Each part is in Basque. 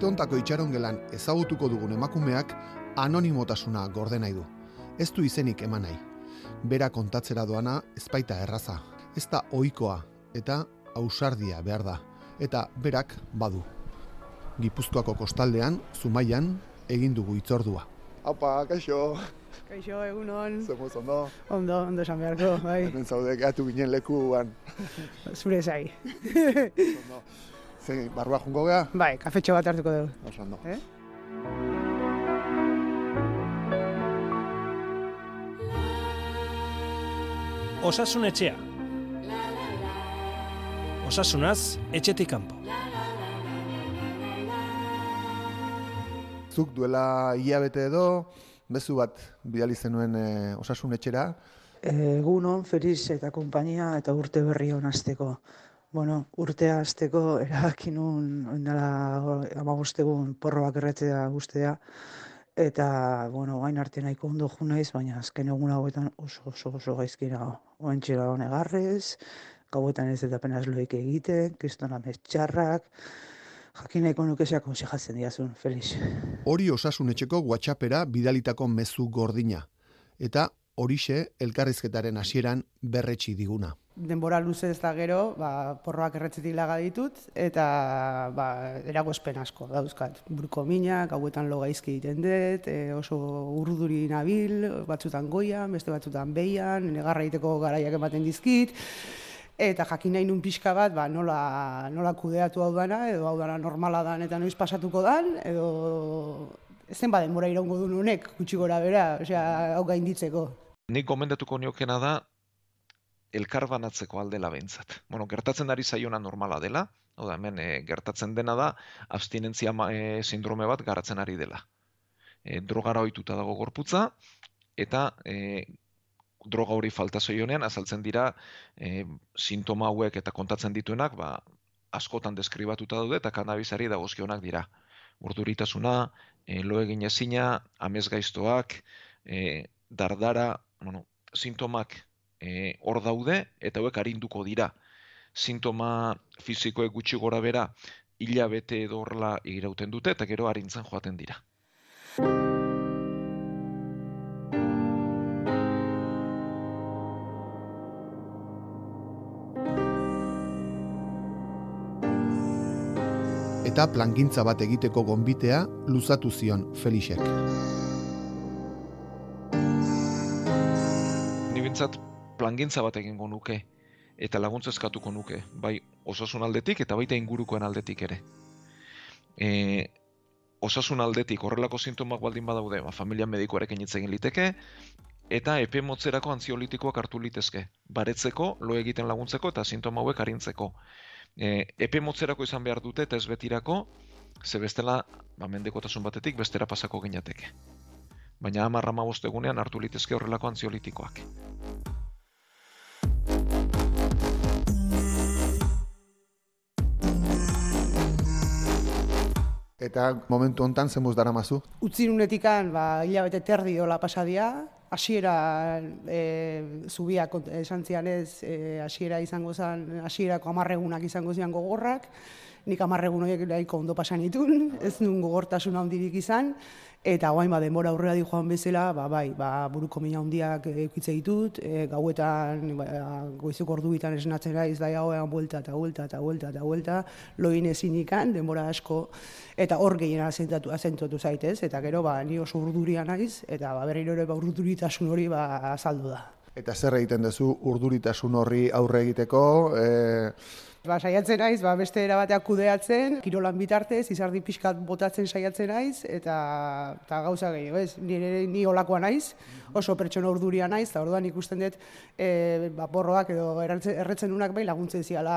Asteontako itxaron gelan ezagutuko dugun emakumeak anonimotasuna gorde nahi du. Ez du izenik eman nahi. Bera kontatzera doana ezpaita erraza. Ez da ohikoa eta ausardia behar da. Eta berak badu. Gipuzkoako kostaldean, Zumaian, egin dugu itzordua. Apa, kaixo. Kaixo, egunon. Zemuz, ondo. Ondo, ondo esan beharko, bai. Hemen zaude, gehatu ginen lekuan. Zure zai. Zer, barrua jungo geha? bai, kafetxo bat hartuko dugu. Oso ondo. Eh? Osasun etxea. Osasunaz, etxetik kanpo. Zuk duela hilabete edo, bezu bat bidali zenuen e, osasun etxera, Egunon, Feliz eta konpainia eta urte berri hon hasteko. Bueno, urtea hasteko erabaki nun oindala amabostegun porroak erretzea guztea. Eta, bueno, gain arte nahiko ondo jo naiz, baina azken egun hauetan oso oso oso gaizki nago. Oentxera honegarrez, gauetan ez eta penaz loik egiten, kristona txarrak, jakin nahiko nuke zea konsejatzen diazun, Feliz. hori osasun etxeko WhatsAppera bidalitako mezu gordina. Eta horixe elkarrizketaren hasieran berretsi diguna. Denbora luze ez da gero, ba, porroak erretzetik laga ditut, eta ba, eragozpen asko dauzkat. Buruko minak, hauetan lo gaizki egiten dut, e, oso urduri nabil, batzutan goian, beste batzutan behian, negarra egiteko garaiak ematen dizkit, eta jakin nahi nun pixka bat, ba, nola, nola kudeatu hau dana, edo hau dana normala dan eta noiz pasatuko dan, edo zen ba denbora iraungo du nunek, gutxi gora bera, osea, hau gainditzeko. Nik gomendatuko niokena da elkar banatzeko aldela behintzat. Bueno, gertatzen ari zaiona normala dela, hau da, hemen e, gertatzen dena da abstinentzia e, sindrome bat garatzen ari dela. E, drogara ohituta dago gorputza, eta e, droga hori falta zaionean azaltzen dira e, sintoma hauek eta kontatzen dituenak, ba, askotan deskribatuta daude eta kanabisari dagozkionak dira. Urduritasuna, e, lo egin ezina, amezgaiztoak, e, dardara, bueno, sintomak e, hor daude eta hauek arinduko dira. Sintoma fisikoek gutxi gora bera hilabete edo horrela irauten dute eta gero arintzen joaten dira. Eta plangintza bat egiteko gonbitea luzatu zion Felixek. Ni bintzat plangintza bat egingo nuke eta laguntza eskatuko nuke, bai osasun aldetik eta baita ingurukoen aldetik ere. E, osasun aldetik horrelako sintomak baldin badaude, ba, familia medikoarekin hitz egin liteke, eta epe motzerako antziolitikoak hartu litezke, baretzeko, lo egiten laguntzeko eta sintoma hauek arintzeko. E, epe motzerako izan behar dute eta ez betirako, ze bestela, ba, mendekotasun batetik bestera pasako ginateke. Baina hamar hamabost egunean hartu litezke horrelako antziolitikoak. Eta momentu hontan zemuz daramazu. Utzi nunetikan, ba, hilabete terdi dola pasadia, hasiera e, zubia esan zian ez, e, hasiera izango zen, hasierako amarregunak izango zian gogorrak, nik amarregun horiek nahiko ondo pasan itun, ez nun gogortasun handirik izan, eta guain ba, denbora aurrera di joan bezala, ba, bai, ba, buruko mina handiak eukitze ditut, e, gauetan, ba, goizuko ordubitan esnatzen naiz, da gauean buelta eta buelta eta buelta eta buelta, loin ezin ikan, denbora asko, eta hor gehien azentuatu, azentuatu zaitez, eta gero ba, ni oso urduria naiz, eta ba, berriro ere ba, urduritasun hori ba, azaldu da. Eta zer egiten duzu urduritasun horri aurre egiteko, e, Ba, saiatzen naiz, ba, beste era bateak kudeatzen, kirolan bitartez, izardi pixkat botatzen saiatzen naiz, eta, eta gauza gehiago, ez? Ni, ere- ni olakoa naiz, oso pertsona urduria naiz, eta orduan ikusten dut, e, ba, porroak edo erretzen unak bai laguntzen ziala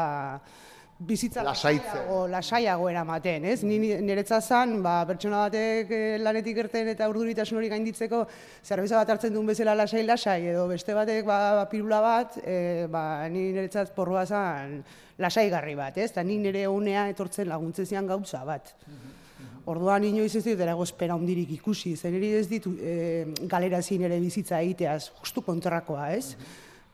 bizitza Lasaitzen. lasaiago, lasaiago eramaten, ez? Ni niretza zan, ba, pertsona batek eh, lanetik irten eta urduritasun hori gainditzeko zerbeza bat hartzen duen bezala lasai lasai edo beste batek ba, ba pirula bat, e, ba, ni niretzat porroa zan lasaigarri bat, ez? Eta ni nire unea etortzen laguntzen zian gauza bat. Orduan inoiz ez dit eragozpera handirik ikusi, zer niri ez ditu e, galera zin ere bizitza egiteaz, justu kontrakoa, ez?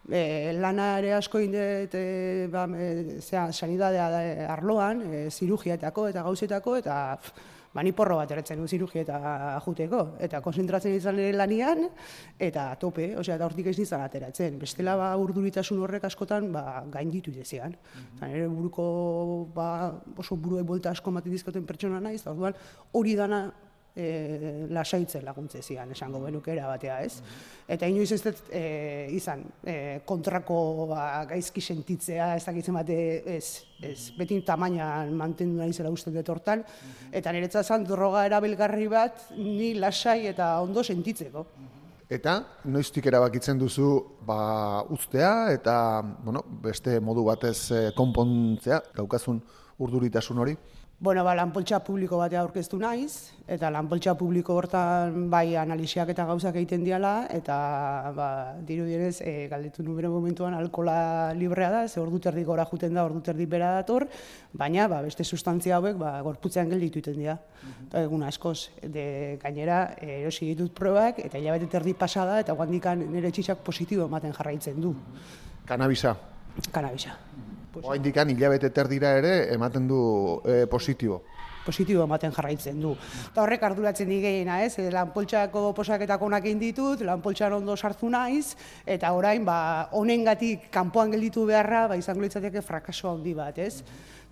E, lana ere asko indet, e, ba, e, zera, sanidadea da, e, arloan, e, zirugietako eta gauzetako, eta pff, ba, ni porro bat eretzen zirurgia eta juteko, eta konzentratzen izan ere lanian, eta tope, osea, eta hortik ez nizan ateratzen. Bestela, ba, urduritasun horrek askotan, ba, gainditu idezean. Mm Nire buruko, ba, oso buruei bolta asko maten dizkoten pertsona naiz, orduan hori dana e, lasaitzen laguntze zian, esango benukera batea, ez? Eta inoiz ez dut e, izan e, kontrako ba, gaizki sentitzea, ez dakitzen bate, ez, ez, beti tamainan mantendu nahi zela uste dut hortan, eta niretzat zan droga erabilgarri bat, ni lasai eta ondo sentitzeko. Eta noiztik erabakitzen duzu ba, ustea eta bueno, beste modu batez eh, konpontzea, gaukazun urduritasun hori? Bueno, ba, lanpoltsa publiko batea aurkeztu naiz, eta lanpoltsa publiko hortan bai analisiak eta gauzak egiten diala, eta ba, diru dienez, e, galdetu nubero momentuan alkola librea da, ze ordu terdi gora juten da, ordu terdi bera dator, baina ba, beste sustantzia hauek ba, gorputzean gelditu iten dira. Eta egun askoz, de, gainera, erosi ditut probak, eta hilabete terdi pasada, eta guandikan nire txitsak positibo ematen jarraitzen du. Kanabisa. Kanabisa. Oa indikan hilabete terdira ere ematen du e, positibo. Positibo ematen jarraitzen du. Eta horrek arduratzen digeina, ez? E, lanpoltsako posaketako onak egin ditut, lanpoltsan ondo sartu naiz, eta orain, ba, honengatik kanpoan gelditu beharra, ba, izango litzateke frakaso handi bat, ez?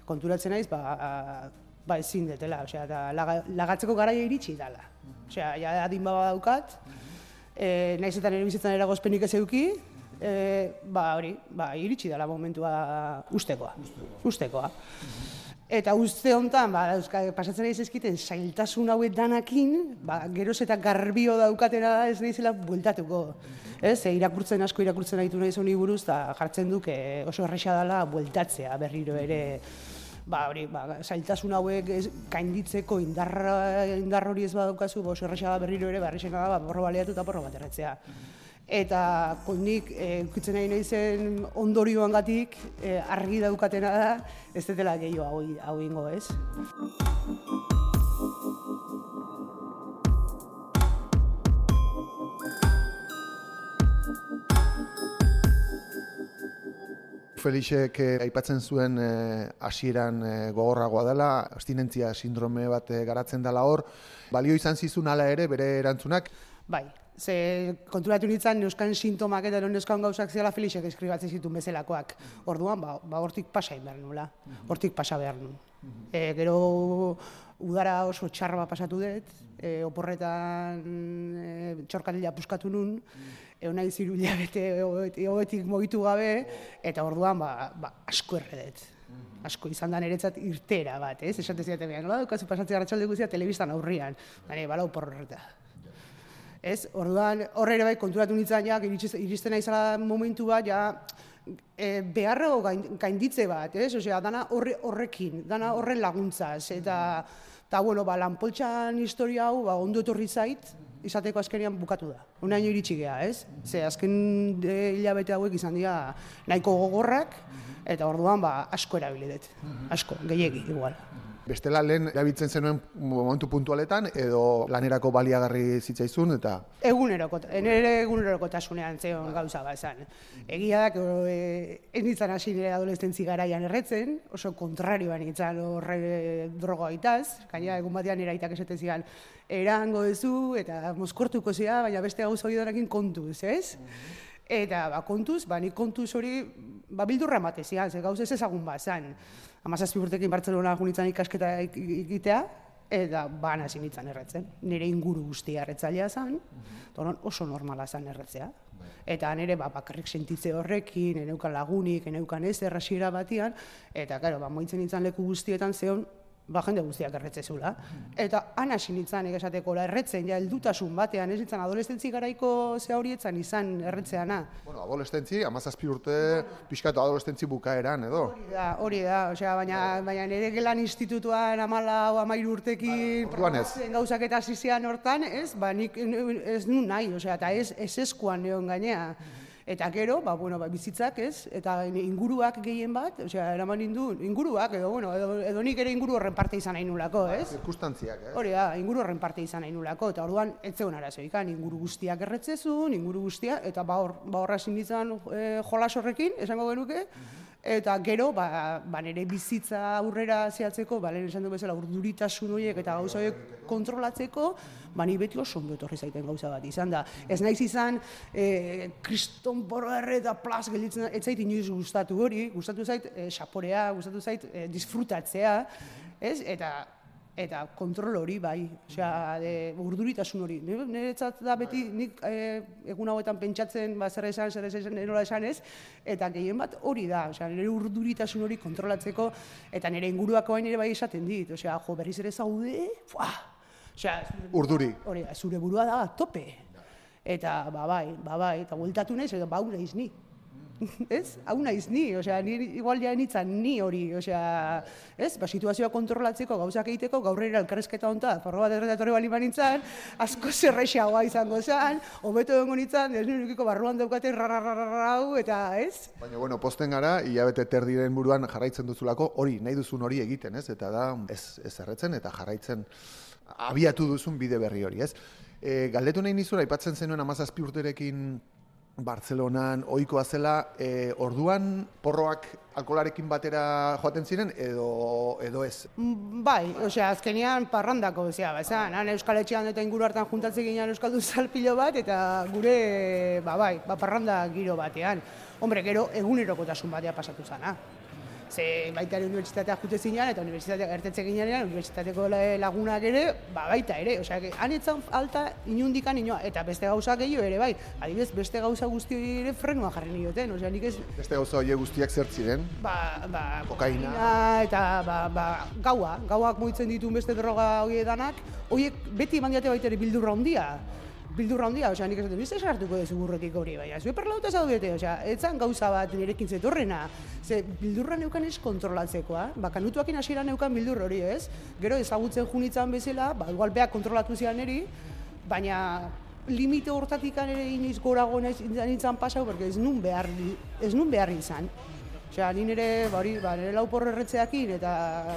Konturatzen naiz, ba, ba ezin detela, osea, eta lagatzeko garaia iritsi dala. Osea, ja adin baba daukat, e, naiz eta nire bizitzan eragozpenik ez euki, e, ba hori, ba iritsi dela momentua ustekoa. Ustekoa. Eta uste hontan, ba euskal pasatzen ari zaizkiten sailtasun hauet danakin, ba geroz eta garbio daukatena da ez naizela bueltatuko. Ez, e, irakurtzen asko irakurtzen ditu naiz honi buruz ta jartzen duke oso erresa dela bueltatzea berriro ere ba hori, ba sailtasun hauek ez, gainditzeko indarra indar hori ez badaukazu, ba oso erresa da berriro ere berrisena da, ba porro baliatu ta porro bat erretzea eta nik e, ukitzen nahi nahi zen ondorioan gatik e, argi daukatena da ez dela gehiago hau, hau ingo ez. Felixek eh, aipatzen zuen hasieran eh, gogorragoa dela, abstinentzia sindrome bat garatzen dela hor. Balio izan zizun ala ere bere erantzunak? Bai, ze konturatu nintzen neuskan sintomak eta neuskan gauzak zela Felixek eskribatzen zituen bezalakoak. Orduan, ba, ba hortik pasa behar nula, hortik pasa behar nula. E, gero udara oso txarra pasatu dut, e, oporretan e, txorkatila puskatu nun, egon nahi zirulia bete egoetik mogitu gabe, eta orduan ba, ba, asko erredet. Asko izan da niretzat irtera bat, ez? Esate zidaten nola dukazu pasatzea ratxalde guztia telebistan aurrian, bale, bala oporreta ez? Orduan, horre ere bai konturatu nintzen ja, iristen naizala momentu bat, ja, e, beharrago gainditze bat, ez? Osea, dana horre, horrekin, dana horren laguntzaz, eta, eta bueno, ba, lanpoltxan historia hau, ba, ondo etorri zait, izateko azkenean bukatu da. Unaino iritsi geha, ez? Ze, azken e, hilabete hauek izan dira nahiko gogorrak, eta orduan, ba, asko erabilidet, asko, gehiegi, igual. Bestela lehen erabiltzen zenuen momentu puntualetan edo lanerako baliagarri zitzaizun eta eguneroko nere egunerokotasunean zeon gauza bat izan. Egia da e, ez nintzen hasi nire adolescentzi garaian erretzen, oso kontrarioan nintzen horre droga itaz, gaina egun batean nire aitak esaten zian erango duzu eta mozkortuko zia, baina beste gauza hori kontuz, ez? Eta ba, kontuz, ba, nik kontuz hori ba, bildurra ematezian, ze gauz ez ezagun bazan amazazpi urtekin Bartzelona junitzen ikasketa egitea, eta ban hasi nintzen erretzen. Nire inguru guztia erretzailea zen, mm oso normala zen erretzea. Eta nire ba, bakarrik sentitze horrekin, eneukan lagunik, eneukan ez errasiera batian, eta karo, ba, moitzen nintzen leku guztietan zeon, ba, jende guztiak erretze zula. Eta han hasi nintzen egesateko, erretzen, ja, eldutasun batean, ez nintzen adolescentzi garaiko ze horietzan izan erretzeana. Bueno, adolescentzi, amazazpi urte, pixkatu adolescentzi bukaeran, edo? Hori da, hori da, osea, baina, baina nire gelan institutuan amala o amairu urtekin gauzak eta zizean hortan, ez, ba, nik ez nun nahi, osea, eta ez, ez eskuan neon gainea. Eta gero, ba, bueno, ba, bizitzak, ez? Eta inguruak gehien bat, osea, eraman indu, inguruak, edo, bueno, edo, edo nik ere inguru horren parte izan nahi nulako, ba, ez? Zirkustantziak, ez? Hori da, inguru horren parte izan nahi nulako, eta orduan, ez zegoen arazoikan, inguru guztiak erretzezun, inguru guztiak, eta ba, hor, ba horra sinditzen e, jolas horrekin, esango genuke, eta gero, ba, ba nire bizitza aurrera zehatzeko, ba, lehen esan du bezala, urduritasun horiek eta gauza horiek kontrolatzeko, ba, ni beti oso ondo etorri zaiten gauza bat izan da. Ez naiz izan, e, kriston erre eta plaz gelditzen, ez zait inoiz gustatu hori, gustatu zait e, saporea, gustatu zait e, disfrutatzea, ez? Eta eta kontrol hori bai, osea, de urduritasun hori. Niretzat da beti nik e, egun hauetan pentsatzen ba zer esan, zer esan, nola esan ez, eta gehien bat hori da, osea, nire urduritasun hori kontrolatzeko eta nire inguruako hain ere bai esaten dit, osea, jo, berriz ere zaude, fuah, osea, urduri. Hori zure burua da tope. Eta ba bai, ba bai, eta bueltatu naiz, eta ba naiz ni. ez? Hau naiz ni, osea, ni igual ja nitzan ni hori, osea, ez? Ba, situazioa kontrolatzeko, gauzak egiteko, gaur ere elkarrezketa honta, porro bat erredatorri bali banintzan, asko zerrexagoa izango zen, hobeto dengo nintzen, ez nirukiko barruan daukate rararararau, eta ez? Baina, bueno, posten gara, hilabete terdiren buruan jarraitzen duzulako, hori, nahi duzun hori egiten, ez? Eta da, ez, ez erretzen, eta jarraitzen abiatu duzun bide berri hori, ez? E, galdetu nahi nizura, aipatzen zenuen amazazpi urterekin Bartzelonan ohikoa zela, e, orduan porroak alkolarekin batera joaten ziren edo edo ez. Mm, bai, osea, azkenean parrandako, osea, ba, esan, han Euskal Etxean eta inguru hartan juntatzen ginean Euskaldun zalpilo bat eta gure, ba bai, ba parranda giro batean. Hombre, gero egunerokotasun batea pasatu zana ze baita ere unibertsitatea jute zinean, eta unibertsitatea gertetze ginean, unibertsitateko lagunak ere, ba baita ere, osea, hanetzan alta inundikan inoa, eta beste gauza gehiago ere, bai, adibidez, beste gauza guzti ere frenua jarri nioten, osea, nik ez... Beste gauza hori guztiak zer ziren? Ba, ba, kokaina, eta ba, ba, gaua, gauak moitzen ditu beste droga horiedanak, horiek beti eman diate baita ere bildurra hondia, bildurra handia, osea, nik esaten, bizte sartuko dezu burretik hori, baina, zue perlauta zaudete, osea, etzan gauza bat nirekin zetorrena, ze bildurra neukan ez kontrolatzekoa, ba, kanutuakin hasiera neukan bildur hori, ez? Gero ezagutzen junitzan bezala, ba, igual beak kontrolatu zian eri, baina limite hortatik ere inoiz gorago nintzen pasau, porque ez nun behar, ez nun behar izan. Osea, ni nire, ba, hori, ba, nire laupor erretzeakin eta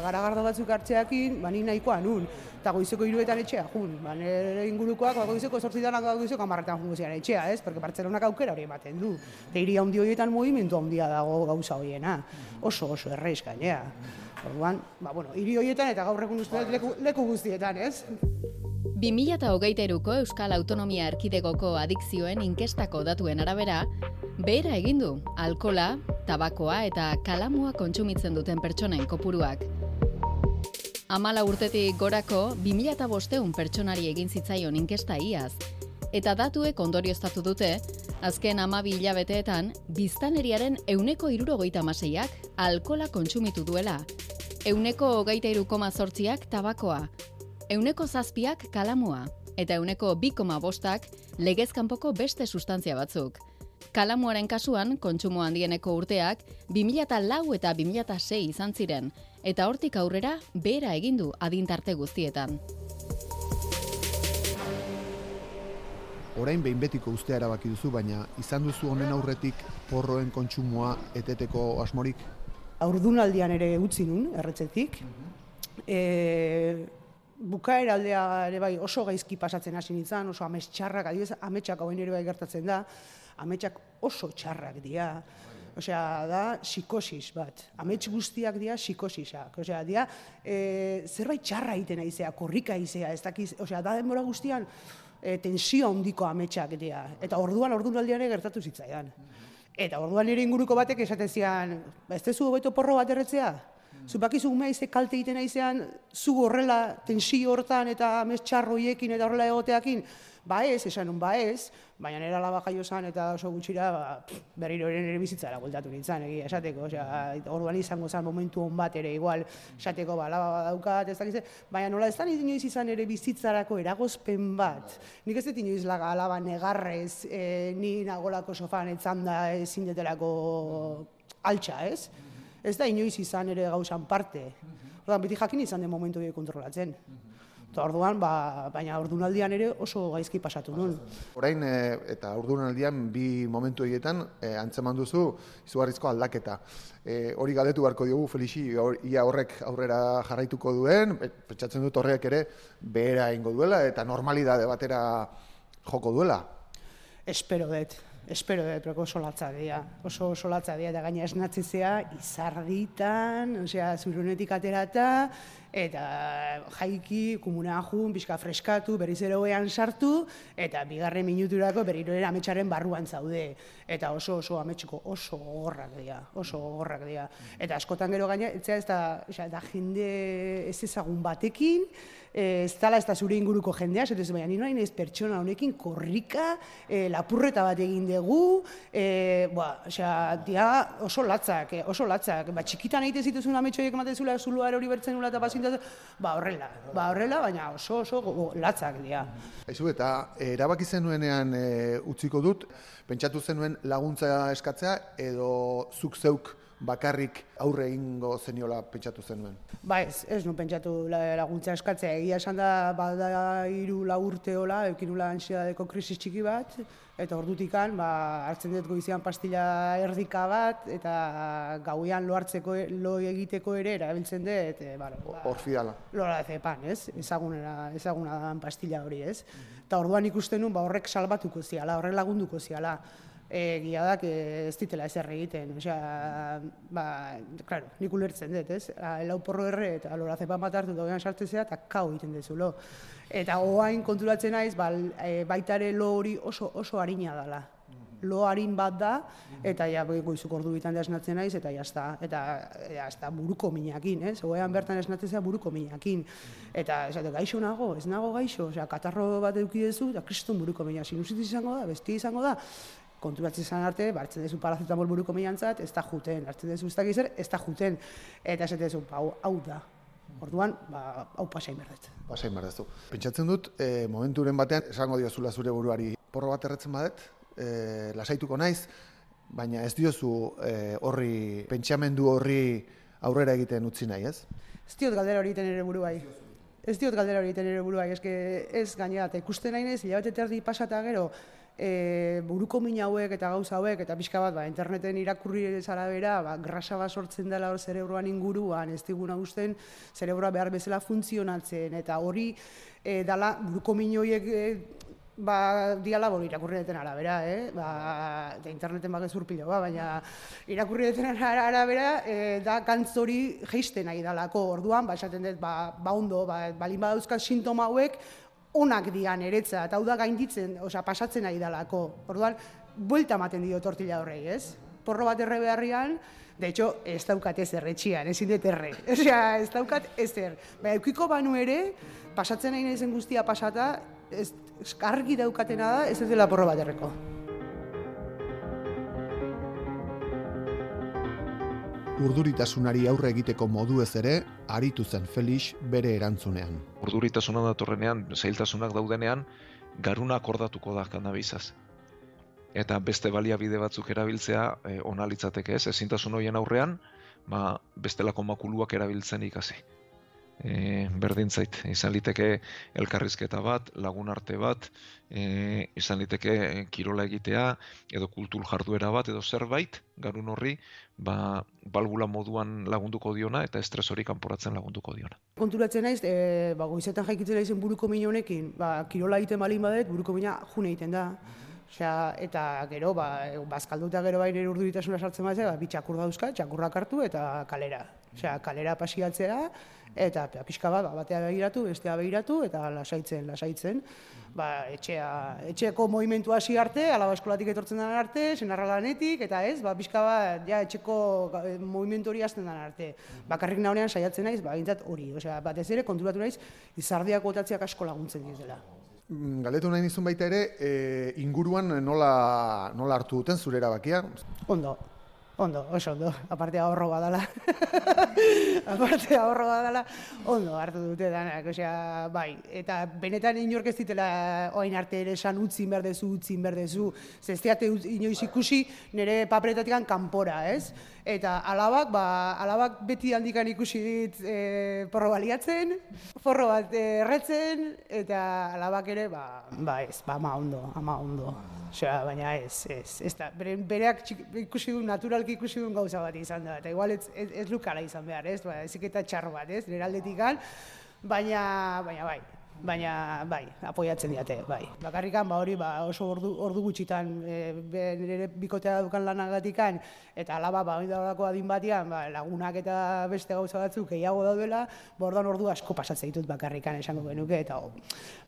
garagardo batzuk hartzeakin, ba, ni nahikoa nun. Eta goizeko iruetan etxea, jun. Ba, nire ingurukoak, ba, goizeko sortzidanak ba, goizeko amarretan jungo zian etxea, ez? Porque Bartzelonak aukera hori ematen du. Eta hiri handi horietan movimentu handia dago gauza horiena. Oso, oso, erreiz gainea. Orduan, ba, bueno, hiri horietan eta gaur egun uste leku, leku guztietan, ez? 2008ko Euskal Autonomia Erkidegoko adikzioen inkestako datuen arabera, behera egin du alkola, tabakoa eta kalamua kontsumitzen duten pertsonen kopuruak. Amala urtetik gorako 2008 pertsonari egin zitzaion inkesta iaz, eta datuek ondorioztatu dute, azken amabi hilabeteetan, biztaneriaren euneko irurogeita maseiak alkola kontsumitu duela, euneko hogeita irukoma sortziak tabakoa, euneko zazpiak kalamua, eta euneko bikoma bostak legezkanpoko beste sustantzia batzuk. Kalamuaren kasuan, kontsumo handieneko urteak, 2000 lau eta 2006 izan ziren, eta hortik aurrera, bera egindu adintarte guztietan. Orain behin betiko ustea erabaki duzu, baina izan duzu honen aurretik porroen kontsumoa eteteko asmorik? Aurdunaldian ere utzi nun, erretzetik. E, bukaera aldea ere bai oso gaizki pasatzen hasi nintzen, oso amets txarrak, adibidez ametsak hauen ere bai gertatzen da, ametsak oso txarrak dira. Osea, da psikosis bat. Amets guztiak dira psikosisak. Osea, dira e, zerbait txarra egiten aizea, korrika aizea, ez dakiz, osea, da denbora guztian e, tensio handiko ametsak dira. Eta orduan, orduan aldean gertatu zitzaidan. Eta orduan nire inguruko batek esaten zian, ez tezu hobeto porro bat erretzea? Zupakizu umea ize kalte egiten aizean, zu horrela tensio hortan eta mes txarroiekin eta horrela egoteakin, ba ez, esan un ba ez, baina nera laba jaio eta oso gutxira ba, berriro ere nire bizitzara gueltatu nintzen, egia, esateko, osea, orduan izango zen momentu hon bat ere, igual, esateko, ba, laba badaukat, ez dakize, baina nola ez da inoiz izan ere bizitzarako eragozpen bat, nik ez dut inoiz laga alaba negarrez, e, ni nagolako sofan etzanda ezin detelako altxa, ez? Ez da inoiz izan ere gauzan parte. Orduan, beti jakin izan den momentu hori kontrolatzen. Eta orduan, ba, baina ordunaldian ere oso gaizki pasatu duen. Orain, e, eta ordunaldian bi momentu horietan e, antzeman duzu izugarrizko aldaketa. E, hori galdetu beharko diogu, Felixi, ia horrek aurrera jarraituko duen, pentsatzen dut horrek ere behera ingo duela eta normalidade batera joko duela. Espero dut, espero dut, pero oso latza dira, oso oso latza dira, eta gaina esnatzizea, izarditan, osea, zurunetik aterata, eta jaiki, komunea jun, pixka freskatu, berriz ere sartu, eta bigarren minuturako berriro ere ametxaren barruan zaude. Eta oso oso ametxiko oso gogorrak dira, oso gogorrak dira. Eta askotan gero gaina, etzea ez da, osea, da jende ez ezagun batekin, eh, ez dala ez da zure inguruko jendea, ez baina nino hain ez pertsona honekin korrika, e, lapurreta bat egin dugu, e, ba, osea, dia oso latzak, oso latzak, ba, txikitan egite zituzun ametxoiek ematen zula, zulua hori bertzen nula eta pasintatzen, ba, horrela, ba, horrela, baina oso oso latzak dira. Aizu, eta erabaki zenuenean e, utziko dut, pentsatu zenuen laguntza eskatzea edo zuk zeuk bakarrik aurre egingo zeniola pentsatu zenuen? Ba ez, ez nu pentsatu laguntza eskatzea. Egia esan da, bada hiru lau urte hola, eukinula ansiadeko krisis txiki bat, eta ordutikan, ba, hartzen dut goizian pastilla erdika bat, eta gauian lo hartzeko, lo egiteko ere erabiltzen dut, e, ba, Orfidala. Lola zepan, ez? Ezagunera, ezaguna da pastilla hori, ez? Eta orduan ikusten nun, ba, horrek salbatuko ziala, horrek lagunduko ziala egia da, ez ditela ezer egiten. Osea, ba, claro, nik ulertzen dut, ez? Lau porro erre eta lora zepan bat hartu dogean sartzea eta kau egiten dezulo. Eta oain konturatzen naiz, ba, e, baitare lo hori oso, oso harina dela. Lo harin bat da, eta ja, goizuk ordu bitan da esnatzen naiz, eta jazta, eta jazta, buruko minakin, ez? Oean bertan esnatzea buruko minakin. Eta, esate, gaixo nago, ez nago gaixo, osea, katarro bat edukidezu, eta kriston buruko mina, sinusitis izango da, besti izango da, konturatzen izan arte, hartzen dezu parazetamol buruko milantzat, ez da juten, hartzen dezu ez da gizar, ez da juten, eta ez dezu, hau, hau da. Orduan, ba, hau pasain berdet. Pasain berdezu. Pentsatzen dut, e, momenturen batean, esango diozula zure buruari, porro bat erretzen badet, e, lasaituko naiz, baina ez diozu e, horri, pentsamendu horri aurrera egiten utzi nahi, ez? Ez diot galdera hori ere buruai. Ez diot galdera hori ere buruai, ez, gainera, ikusten nahi nez, hilabete terdi pasata gero, e, buruko min hauek eta gauza hauek eta pixka bat ba, interneten irakurri zara bera, ba, grasa bat sortzen dela hor zerebroan inguruan, ez diguna usten zerebroa behar bezala funtzionatzen. Eta hori e, dala buruko min horiek e, ba, diala bori irakurri deten arabera, eh? ba, eta interneten bak ezurpilo, ba, baina irakurri deten arabera e, da kantzori geisten nahi dalako orduan, ba, esaten dut, ba, ba ondo, ba, balin badauzka sintoma hauek, onak dian eretza, eta hau da gainditzen, osea, pasatzen ari dalako. Orduan, buelta ematen dio tortilla horrei, ez? Porro bat erre beharrian, de hecho, ez daukat ez erretxian, ezin dut erre. Osea, ez daukat ez er. Ba, eukiko banu ere, pasatzen nahi nahi guztia pasata, ez, argi daukatena da, ez ez dela porro bat erreko. urduritasunari aurre egiteko modu ez ere, aritu zen Felix bere erantzunean. Urduritasuna datorrenean, zailtasunak daudenean, garuna akordatuko da kanabizaz. Eta beste baliabide batzuk erabiltzea e, ona litzateke ez, ezintasun horien aurrean, ba, bestelako makuluak erabiltzen ikasi e, berdin zait. Izan liteke elkarrizketa bat, lagun arte bat, e, izan liteke kirola egitea, edo kultur jarduera bat, edo zerbait, garun horri, ba, balbula moduan lagunduko diona, eta estres hori kanporatzen lagunduko diona. Konturatzen naiz, e, ba, goizetan jaikitzen naizen buruko honekin, ba, kirola egiten balin badet, buruko mina june egiten da. Osea, eta gero, ba, bazkalduta gero baina urduritasuna sartzen bat, ba, bitxakur dauzka, txakurrak hartu eta kalera. Osea, kalera pasiatzea, eta pixka bat, ba, batea begiratu, bestea begiratu, eta lasaitzen, lasaitzen. Ba, etxea, etxeko movimentu hasi arte, alaba eskolatik etortzen den arte, senarra lanetik, eta ez, ba, pixka bat, ja, etxeko eh, movimentu hori hasten den arte. Bakarrik nahonean saiatzen naiz, ba, gintzat hori. Osea, bat ez ere, konturatu naiz, izardiak otatziak asko laguntzen dizela. Mm, Galetu nahi nizun baita ere, e, inguruan nola, nola hartu duten zure erabakia? Ondo, Ondo, oso ondo, aparte ahorro badala. aparte ahorro badala, ondo hartu dute danak, osea, bai. Eta benetan inork ez ditela oain arte ere esan utzin berdezu, utzin berdezu. Zesteate inoiz ikusi nire paperetatik kanpora, ez? Eta alabak, ba, alabak beti handikan ikusi dit e, porro baliatzen, forro bat erretzen, eta alabak ere, ba, ba ez, ba, ama ondo, ama ondo. Osea, baina ez, ez, ez da, bereak ikusi du, naturalki ikusi du gauza bat izan da, eta igual ez, ez, ez lukala izan behar, ez, ba, ezik eta txarro bat, ez, nire aldetik baina, baina bai, baina bai, apoiatzen diate, bai. Bakarrikan, ba hori, ba, oso ordu, ordu gutxitan, e, nire bikotea dukan lanagatikan, eta alaba, ba, hori adin batian, ba, lagunak eta beste gauza batzuk gehiago daudela, ba, orduan ordu asko pasatzen ditut bakarrikan esango genuke, eta oh,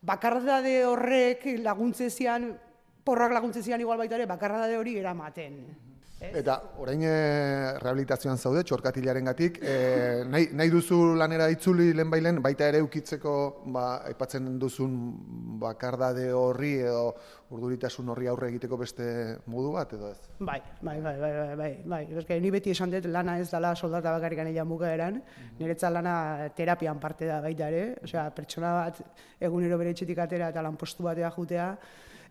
bakardade horrek laguntzezian, porrak laguntzezian igual baita ere, bakardade hori eramaten. Eta orain e, rehabilitazioan zaude, txorkatilaren gatik, e, nahi, nahi duzu lanera itzuli lehen bailen, baita ere ukitzeko, ba, aipatzen duzun bakardade horri edo urduritasun horri aurre egiteko beste modu bat, edo ez? Bai, bai, bai, bai, bai, bai, bai. Eske, ni beti esan dut lana ez dela soldata bakarrik anean bukaeran, mm -hmm. lana terapian parte da baita ere, osea, pertsona bat egunero bere etxetik atera eta lanpostu batea jutea,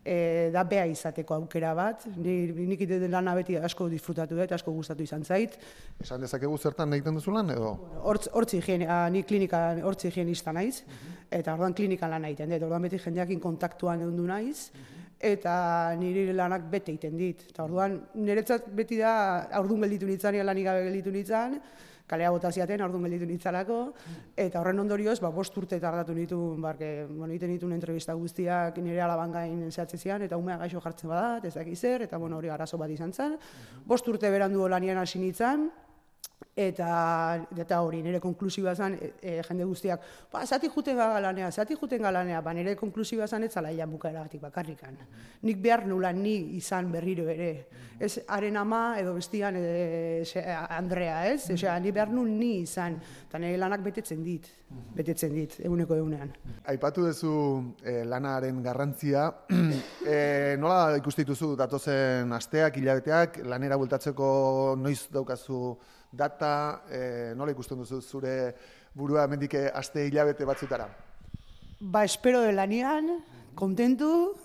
e, da bea izateko aukera bat. Ni nik ite lana beti asko disfrutatu dut, asko gustatu izan zait. Esan dezakegu zertan egiten duzu lan edo? Hortz hortz higiene, ni klinika hortz higienista naiz eta orduan klinikan lan egiten dut. Orduan beti jendeekin kontaktuan egondu naiz eta niri lanak bete egiten dit. Eta orduan niretzat beti da aurdun gelditu nitzan, lanik gabe gelditu nitzan, kalea bota ziaten, orduan gelditu nitzalako, eta horren ondorioz, ba, bost urte tardatu nitu, barke, bueno, iten nitu entrevista guztiak nire alaban gain zehatze eta umea gaixo jartzen badat, ez dakiz zer, eta bueno, hori arazo bat izan zen. Bost urte berandu lanian hasi nitzan, eta eta hori nire konklusioa zen e, e, jende guztiak ba zati juten galanea zati juten galanea ba nire konklusioa zen ez zala bukaeratik bakarrikan nik behar nula ni izan berriro ere. Ez haren ama edo bestian e, Andrea ez? Osea ni behar nu ni izan. Eta nire lanak betetzen dit betetzen dit eguneko egunean. Aipatu duzu e, lanaren garrantzia. E, nola ikustituzu datozen asteak hilabeteak lanera bultatzeko noiz daukazu data, e, nola ikusten duzu zure burua mendike aste hilabete batzutara? Ba, espero de lanian, kontentu,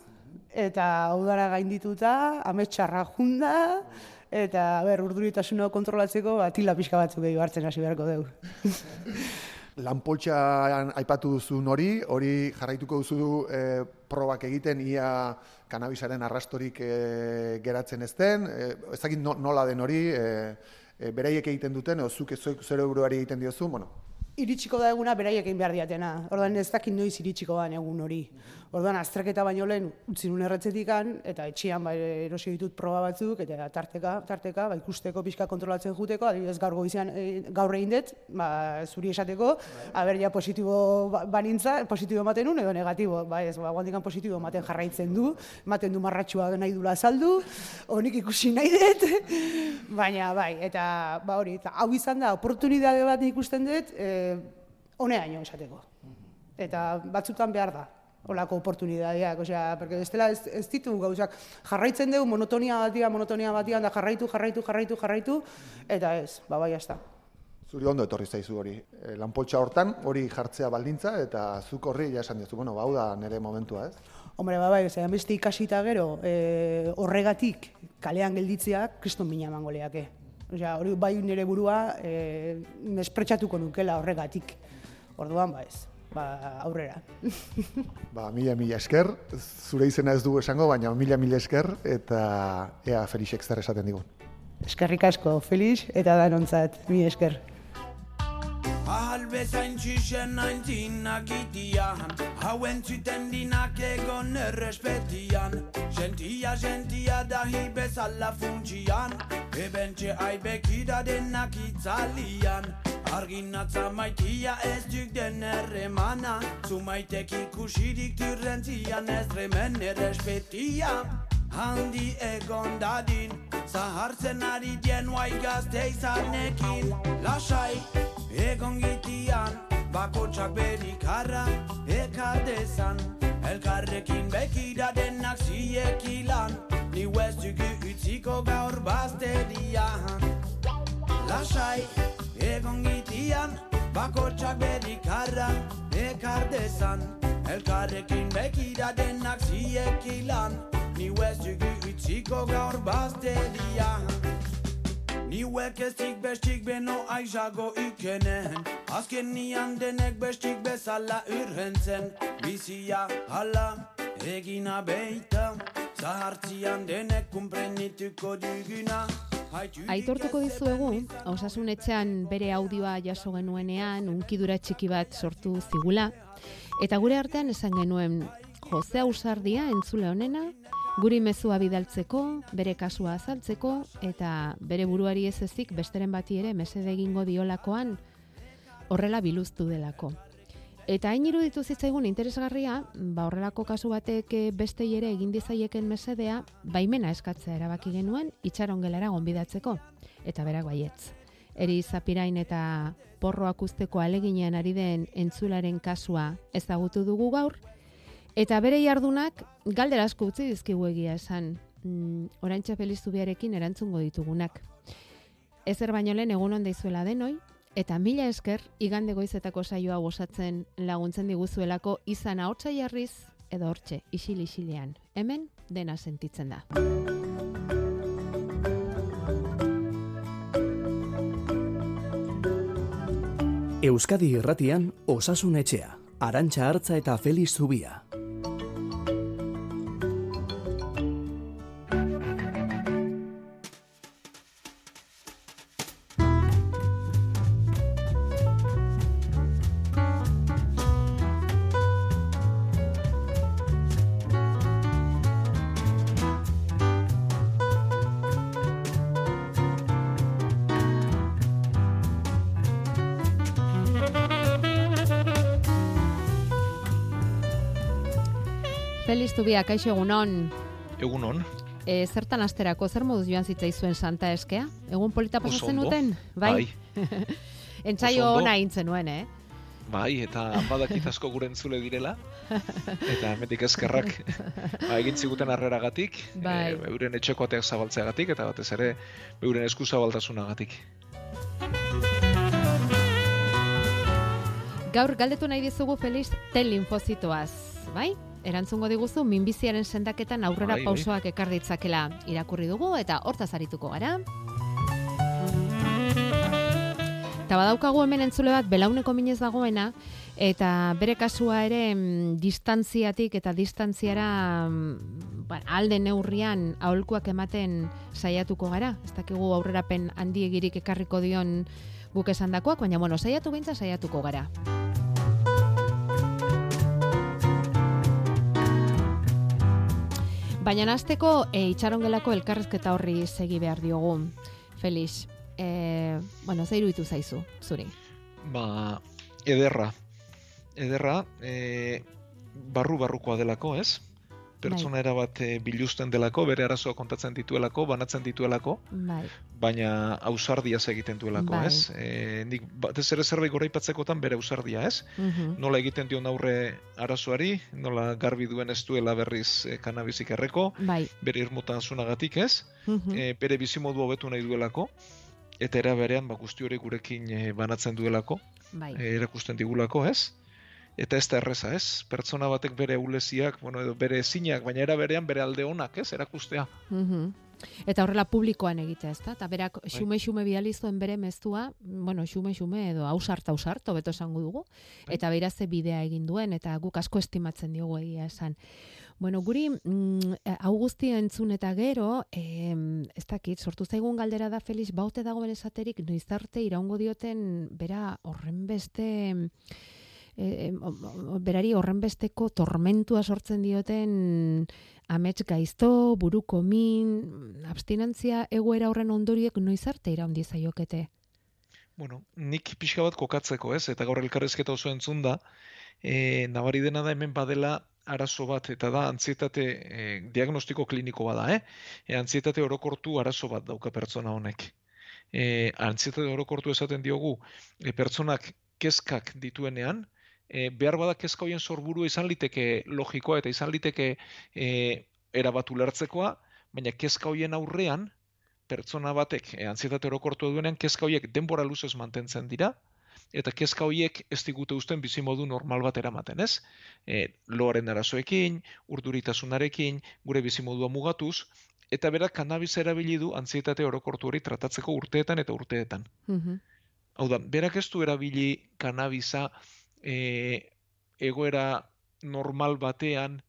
eta udara gaindituta, ametxarra junda, eta ber, urduritasuna kontrolatzeko, ba, tila pixka batzuk gehi hartzen hasi beharko dugu. Lanpoltxan aipatu duzu hori, hori jarraituko duzu du e, probak egiten ia kanabisaren arrastorik e, geratzen ezten, e, ezagin nola den hori, e, e, beraiek egiten duten, edo zuk zure euroari egiten diozu, bueno. Iritsiko da eguna beraiek egin behar diatena. Ordan ez dakit noiz iritsiko da egun hori. Orduan azterketa baino lehen utzi nun erretzetikan eta etxean bai erosi ditut proba batzuk eta tarteka tarteka ba ikusteko pixka kontrolatzen juteko adibidez gaur goizean e, gaur egin dut ba zuri esateko aber ja positibo ba, banintza positibo ematen un edo negatibo ba ez ba guandikan positibo ematen jarraitzen du ematen du marratxua nahi dula saldu honik ikusi nahi dut baina bai eta ba hori eta hau izan da oportunitate bat ikusten dut eh honeaino esateko eta batzutan behar da olako oportunidadeak, osea, porque estela ez, ez ditu gauzak jarraitzen dugu monotonia batia, monotonia batia, da jarraitu, jarraitu, jarraitu, jarraitu, eta ez, ba, bai, hasta. Zuri ondo etorri zaizu hori, e, lanpoltsa hortan, hori jartzea baldintza, eta zuk horri ja esan dizu, bueno, bau da nire momentua, ez? Hombre, ba, bai, zean beste ikasita gero, e, horregatik kalean gelditzeak, kriston bina emango leake. Osea, hori bai nire burua, e, mespretsatuko nukela horregatik. Orduan, ba ez ba, aurrera. ba, mila, mila esker, zure izena ez dugu esango, baina mila, mila esker, eta ea Felixek zer esaten digun. Eskerrik asko, Felix, eta danontzat, mila esker. Albezain txixen naintinak itian Hauen zuten dinak egon errespetian. Gentia, gentia da hi bezala funtsian Ebentxe aibekida denak itzalian. Arginatza maitia ez duk den erremana. Zumaitek ikusirik turrentzian ez remen errespetia. Handi egon dadin Zahartzen ari dien guai gazte izanekin. Lasai Bakotxak berikarra ekar dezan. Elkarrekin bekira denak ziekilan Ni huestugu utziko gaur bazterian. Lasai egon gitian Bakotxak berikarra ekar dezan. Elkarrekin bekira denak ziekilan Ni huestugu utziko gaur bazterian Ni huek eztik bestik beno aizago ikenen. Azken nian denek bestik bezala urrentzen Bizia hala egina beita. Zahartzian denek kumprenituko duguna Aitortuko dizuegu, osasun etxean bere audioa jaso genuenean, unkidura txiki bat sortu zigula, eta gure artean esan genuen Jose Ausardia entzule honena, guri mezua bidaltzeko, bere kasua azaltzeko, eta bere buruari ez ezik besteren bati ere mesede egingo diolakoan horrela biluztu delako. Eta hain iruditu zitzaigun interesgarria, ba horrelako kasu batek eh, beste ere egin dizaieken mesedea, baimena eskatzea erabaki genuen itxaron gelara gonbidatzeko. Eta berak baietz. Eri zapirain eta porroak usteko aleginean ari den entzularen kasua ezagutu dugu gaur, eta bere jardunak galdera asko utzi dizkigu egia esan, mm, orantxa felizu erantzungo ditugunak. Ezer baino lehen egun onda izuela denoi, Eta mila esker, igande goizetako saioa gozatzen laguntzen diguzuelako izan ahotsa jarriz edo hortxe, isil isilean. Hemen, dena sentitzen da. Euskadi irratian, osasun etxea. Arantxa hartza eta Feliz Zubia. Zubia, kaixo egunon. Egunon. E, zertan asterako, zer moduz joan zitzaizuen Santa Eskea? Egun polita pasatzen duten? Bai. bai. Entzaio ona intzen nuen, eh? Bai, eta badakit asko gure entzule direla. Eta emetik eskerrak ba, egin ziguten harreragatik, bai. e, beuren etxekoateak zabaltzeagatik, eta batez ere beuren esku zabaltasunagatik. Gaur galdetu nahi dizugu Feliz tel linfozitoaz, bai? Erantzungo diguzu minbiziaren sendaketan aurrera bai, pausoak ekar ditzakela irakurri dugu eta hortaz arituko gara. Eta badaukagu hemen entzule bat belauneko minez dagoena eta bere kasua ere mm, distantziatik eta distantziara mm, ba, alde neurrian aholkuak ematen saiatuko gara. Ez dakigu aurrerapen handiegirik ekarriko dion guk esandakoak, baina bueno, saiatu bintza saiatuko gara. Baina nazteko e, itxarongelako elkarrezketa horri segi behar diogu. Felix, e, bueno, zeiru ditu zaizu, zuri? Ba, ederra. Ederra, e, barru-barrukoa delako, ez? Pertsona bai. erabat e, biluzten delako, bere arazoa kontatzen dituelako, banatzen dituelako, bai. baina ausardia egiten duelako, bai. ez? E, nik, batez ere zerbait goraipatzekotan bere ausardia, ez? Mhm. Nola egiten dion aurre arazoari, nola garbi duen ez duela berriz e, kanabizik erreko, bai. bere irmutan zunagatik, ez? Mhm. E, bere bizimodu hobetu nahi duelako, eta era berean, ba, guzti hori gurekin e, banatzen duelako, bai. e, erakusten digulako, ez? Eta ez da erreza, ez? Pertsona batek bere uleziak, bueno, edo bere ezinak, baina era berean bere alde onak, ez? Erakustea. Mm Eta horrela publikoan egitea, ezta? Eta berak bai. xume xume bializuen bere meztua, bueno, xume xume edo ausart ausart hobeto esango dugu. Bai. Eta beraz ze bidea egin duen eta guk asko estimatzen diogu egia esan. Bueno, guri mm, Augustia entzun eta gero, eh, ez dakit, sortu zaigun galdera da Felix, baute dagoen esaterik noiz arte iraungo dioten bera horren beste e, berari horrenbesteko tormentua sortzen dioten amets gaizto, buruko min, abstinentzia egoera horren ondoriek noiz arte iraundi zaiokete? Bueno, nik pixka bat kokatzeko, ez? Eta gaur elkarrezketa oso entzun da, e, nabari dena da hemen badela arazo bat, eta da antzietate e, diagnostiko kliniko bada, eh? E, antzietate orokortu arazo bat dauka pertsona honek. E, antzietate orokortu esaten diogu, e, pertsonak kezkak dituenean, e, behar badak kezka hoien sorburu izan liteke logikoa eta izan liteke e, erabatu lertzekoa, baina kezka hoien aurrean, pertsona batek e, antzietate orokortu duenean, kezka hoiek denbora luzez mantentzen dira, eta kezka hoiek ez digute usten bizimodu normal bat eramaten, ez? E, loaren arazoekin, urduritasunarekin, gure bizimodua mugatuz, eta berak kanabis erabili du antzietate orokortu hori tratatzeko urteetan eta urteetan. Mm Hau da, berak ez du erabili kanabisa e, egoera normal batean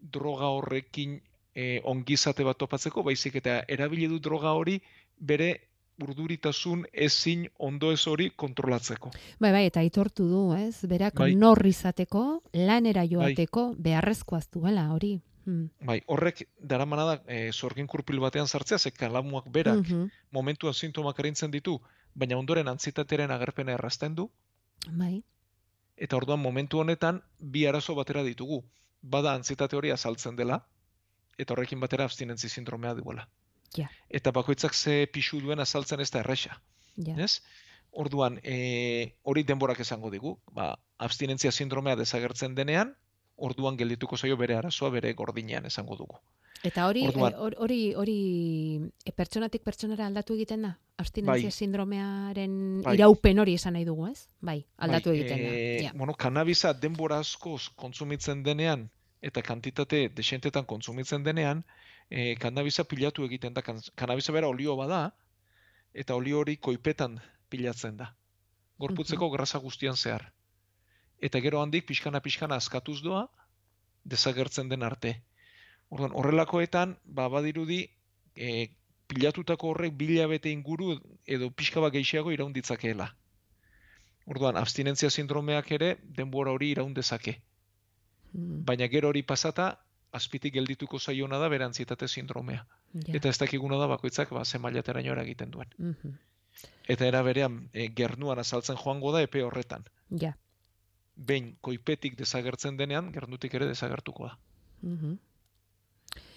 droga horrekin e, ongizate bat topatzeko, baizik eta erabili du droga hori bere urduritasun ezin ondo ez hori kontrolatzeko. Bai, bai, eta aitortu du, ez? Berak Bai. nor izateko, lanera joateko, beharrezkoaz duela hori. Hmm. Bai, horrek daramana da e, sorgin kurpil batean sartzea, ze kalamuak berak Mhm. momentuan sintomak arintzen ditu, baina ondoren antzietateren agerpena errazten du, Bai, eta orduan momentu honetan bi arazo batera ditugu. Bada antzietate hori azaltzen dela, eta horrekin batera abstinentzi sindromea duela. Ja. Eta bakoitzak ze pixu duen azaltzen ez da erresa. ja. Ez? Orduan, e, hori denborak esango digu, ba, abstinentzia sindromea desagertzen denean, orduan geldituko zaio bere arazoa bere gordinean esango dugu. Eta hori, eh, hor- hori, hori e, pertsonatik pertsonara aldatu egiten da? Abstinentzia Bai. sindromearen Bai. iraupen hori esan nahi dugu, ez? Bai, aldatu Bai, egiten e, da. Ja. Bueno, kanabisa denbora askoz kontsumitzen denean, eta kantitate desentetan kontsumitzen denean, e, kanabisa pilatu egiten da. Kan- Kanabisa bera olio bada, eta olio hori koipetan pilatzen da. Gorputzeko grasa guztian zehar. Eta gero handik pixkana-pixkana askatuz doa, desagertzen den arte. Orduan, horrelakoetan, ba, badirudi, e, pilatutako horrek bilabete inguru edo pixka bat gehiago iraun ditzakeela. Orduan, abstinentzia sindromeak ere denbora hori iraun dezake. Mm, Baina gero hori pasata, azpitik geldituko zaiona da berantzietate sindromea. ja. Eta ez dakiguna da bakoitzak ba, ze mailateraino eragiten duen. Mhm. Eta era berean, e, gernuan azaltzen joango da epe horretan. Ja. Behin koipetik desagertzen denean, gernutik ere desagertuko da. Mhm. Eta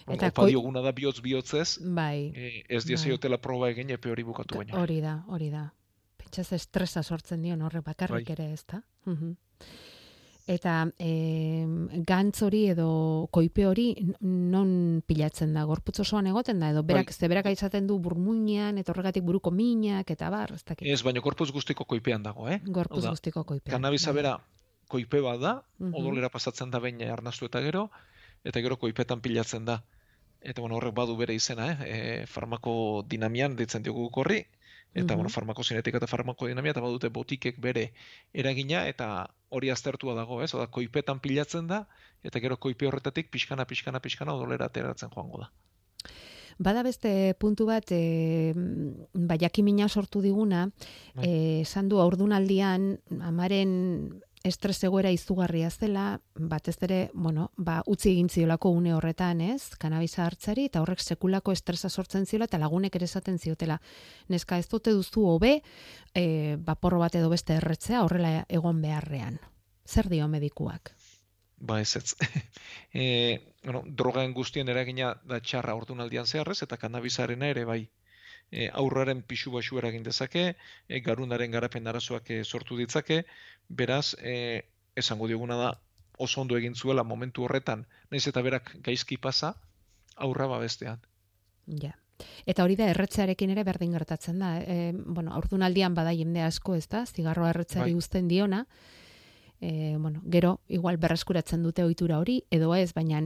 Eta Opa koi- dioguna da bihotz bihotzez, Bai, e, ez Bai. diezaiotela proba egin epe hori bukatu baino. hori da, hori da. Pentsa ze estresa sortzen dion horrek bakarrik Bai. ere, ez da? Mhm. Eta e, gantz hori edo koipe hori non pilatzen da? Gorputz osoan egoten da? Edo berak, Bai. ze berak izaten du burmuinean, eta horregatik buruko minak, eta bar, ez dakit. Ez, baina korpuz guztiko koipean dago, eh? Gorputz Hau da, guztiko koipea. Kanabisa bai. bera koipe bat da, Mhm. odolera pasatzen da behin arnastu eta gero, eta gero koipetan pilatzen da. Eta bueno, horrek badu bere izena, eh? E, farmako dinamian ditzen diogu guk horri, eta Mhm. bueno, farmakosinetika eta farmakodinamia, eta badute botikek bere eragina, eta hori aztertua dago, ez? Oda, koipetan pilatzen da, eta gero koipe horretatik pixkana, pixkana, pixkana odolera ateratzen joango da. Bada beste puntu bat, e, ba, jakimina sortu diguna, Bai. eh, esan du aurdunaldian amaren estres egoera izugarria zela, batez ere, bueno, ba, utzi egin ziolako une horretan, ez? Kanabisa hartzari, eta horrek sekulako estresa sortzen ziola, eta lagunek ere esaten ziotela. Neska, ez dute duzu hobe, e, ba, porro bat edo beste erretzea, horrela egon beharrean. Zer dio medikuak? Ba ez ez. e, bueno, drogaen guztien eragina da txarra ordunaldian zeharrez, eta kanabisarena ere bai. E, aurraren pixu baxu eragin dezake, e, garunaren garapen arazoak e, sortu ditzake, beraz, e, esango dioguna da, oso ondo egin zuela momentu horretan, naiz eta berak gaizki pasa, aurra babestean. Ja. Eta hori da erretzearekin ere berdin gertatzen da. E, bueno, aurdunaldian bada jende asko, ez da? Zigarroa erretzeari Bai. uzten diona. E, bueno, gero, igual berreskuratzen dute ohitura hori, edo ez, baina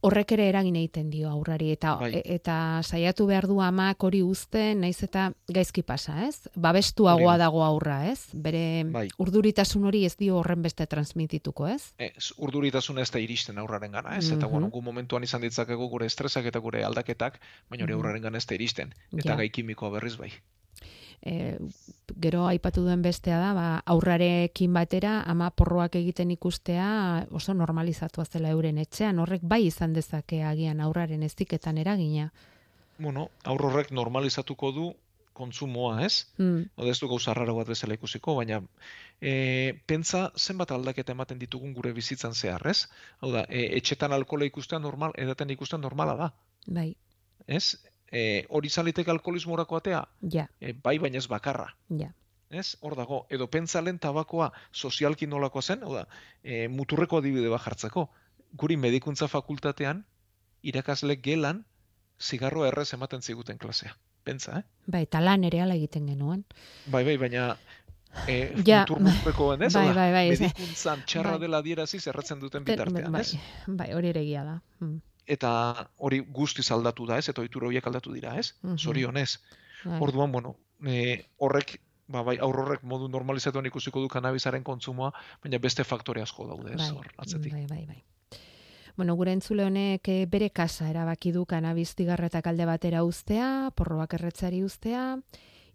horrek ere eragin egiten dio aurrari eta Bai. e- eta saiatu behar du amak hori uzten, naiz eta gaizki pasa, ez? Babestuagoa dago aurra, ez? Bere Bai. urduritasun hori ez dio horren beste transmitituko, ez? Ez, urduritasuna ez da iristen aurraren gana, ez? Eta, Mhm. bueno, gu momentuan izan ditzakegu gure estresak eta gure aldaketak, baina hori Mhm. aurraren gana ez da iristen. Eta Ja. gai kimikoa berriz bai. E, gero aipatu duen bestea da, ba, aurrarekin batera ama porroak egiten ikustea oso normalizatua zela euren etxean, horrek bai izan dezake agian aurraren eztiketan eragina. Bueno, aur horrek normalizatuko du kontsumoa, ez? Mm, Oda ez du gauza raro bat bezala ikusiko, baina e, pentsa zenbat aldaketa ematen ditugun gure bizitzan zehar, ez? Hau da, e, etxetan alkohola ikustea normal, edaten ikustea normala da, bai, ez? E, hori izan liteke alkoholismorako atea, ja, e, bai baina ez bakarra, ja. ez? Hor dago, edo pentsa lehen tabakoa sozialki nolakoa zen, hau da, e, muturreko adibide bat jartzeko. Guri medikuntza fakultatean, irakasle gelan, zigarroa errez ematen ziguten klasea. Pentsa, eh? Bai, eta lan ere ala egiten genuen. Bai, bai, baina e, Ja, mutur muturrekoen, ez? Bai, bai, bai, ez- medikuntzan txarra bai. dela adieraziz erratzen duten Ten- bitartean, bai, ez? bai, hori ere egia da. Mm, Eta hori guztiz aldatu da, ez? Eta ohitura horiek aldatu dira, ez? Mhm. Zorionez. bai. Orduan, bueno, e, horrek, ba, bai, aur horrek modu normalizatuan ikusiko du kanabisaren kontsumoa, baina beste faktore asko daude, ez? bai, Hor, atzetik. bai, bai, bai. Bueno, gure entzule honek eh, bere kasa erabaki du kanabis zigarretak alde batera uztea, porroak erretzari uztea,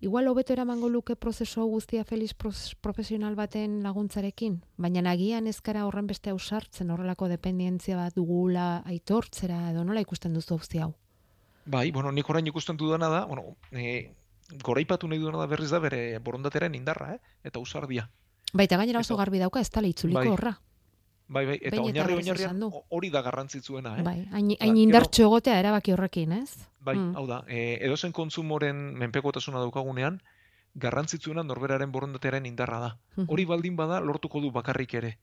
Igual hobeto eramango luke prozesu hau guztia feliz profesional baten laguntzarekin, baina nagian ezkara horren beste ausartzen horrelako dependientzia bat dugula aitortzera edo nola ikusten duzu hau hau? Bai, bueno, nik orain ikusten dudana da, bueno, e, goraipatu nahi dudana da berriz da bere borondateren indarra, eh? eta usardia. Baita gainera oso garbi dauka, ez tala itzuliko bai. horra. Bai, bai, eta oinarri oinarrian hori da garrantzitsuena, eh? Bai, hain, hain indartxo egotea erabaki horrekin, ez? Bai, mm. hau da, e, edozen kontsumoren menpekotasuna daukagunean, garrantzitsuena norberaren borondatearen indarra da. Hori baldin bada lortuko du bakarrik ere.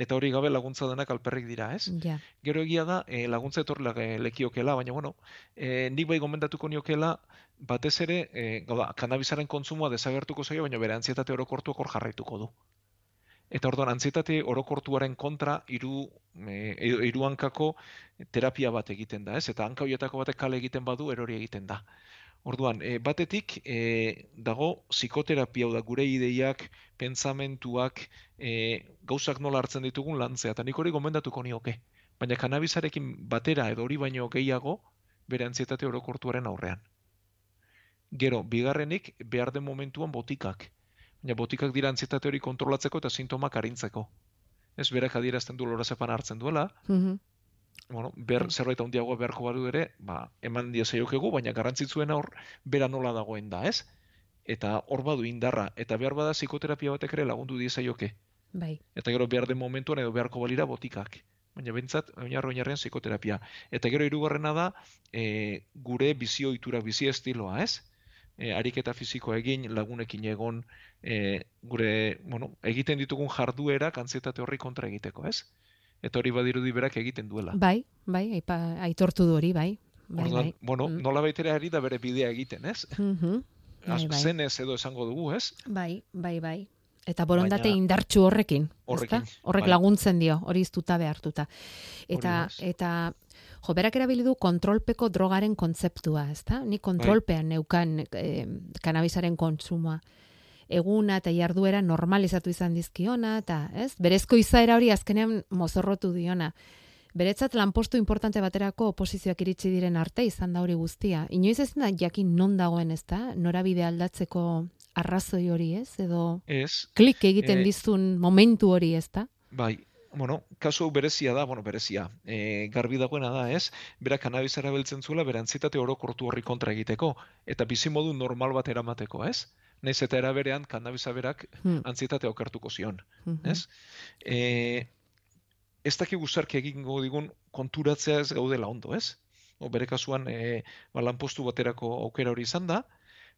Eta hori gabe laguntza denak alperrik dira, ez? Ja. Gero egia da, e, laguntza etorri e, lekiokela, baina bueno, e, nik bai gomendatuko niokela, batez ere, e, gau da, kanabizaren kontsumoa desagertuko zaio, baina bere antzietate orokortuak hor jarraituko du. Eta orduan, antzietate orokortuaren kontra iru, e, iru hankako terapia bat egiten da, ez? Eta hanka horietako batek kale egiten badu, erori egiten da. Orduan, e, batetik e, dago psikoterapia da gure ideiak, pentsamentuak, e, gauzak nola hartzen ditugun lantzea, eta nik hori gomendatuko nioke. Baina kanabizarekin batera edo hori baino gehiago, bere antzietate orokortuaren aurrean. Gero, bigarrenik, behar den momentuan botikak. Baina botikak dira antzietate hori kontrolatzeko eta sintomak arintzeko. Ez berak adierazten du lorazepan hartzen duela, mm bueno, ber, zerbait handiagoa beharko badu ere, ba, eman dio zeiokegu, baina garrantzitzuena hor, bera nola dagoen da, ez? Eta hor badu indarra, eta behar bada psikoterapia batek ere lagundu die zaioke. Bai. Eta gero behar den momentuan edo beharko balira botikak. Baina bentsat, oinarro oinarrean psikoterapia. Eta gero hirugarrena da, e, gure bizio itura, bizi estiloa, ez? E, ariketa fisiko egin, lagunekin egon, e, gure, bueno, egiten ditugun jarduera kantzietate horri kontra egiteko, ez? Eta hori badirudi berak egiten duela. Bai, bai, aipa, aitortu du hori, bai. bai, Orduan, bai. bueno, mm. nola baitere ari da bere bidea egiten, ez? Mm -hmm. bai, bai. Zenez edo esango dugu, ez? Bai, bai, bai. Eta borondate Baina, indartxu horrekin, horrekin Horrek bai. laguntzen dio, hori iztuta behartuta. Eta, eta jo, berak erabili du kontrolpeko drogaren kontzeptua, ezta? Ni kontrolpean bai. neukan e, kanabisaren kontsumoa. Eguna eta jarduera normalizatu izan dizkiona, eta, ez? Berezko izaera hori azkenean mozorrotu diona. Beretzat lanpostu importante baterako oposizioak iritsi diren arte izan da hori guztia. Inoiz ez da jakin non dagoen, ezta? Norabide aldatzeko arrazoi hori, ez? Edo ez, klik egiten e, dizun momentu hori, ezta? Bai, bueno, kasu berezia da, bueno, berezia, e, garbi dagoena da, ez? Bera kanabis erabiltzen zuela, berantzitate orokortu horri kontra egiteko, eta bizi modu normal bat eramateko, ez? Naiz eta eraberean kanabisa berak hmm. antzitate okertuko zion, hmm. ez? E, ez daki guzarki egingo digun konturatzea ez gaudela ondo, ez? O, bere kasuan, e, ba, lanpostu baterako aukera hori izan da,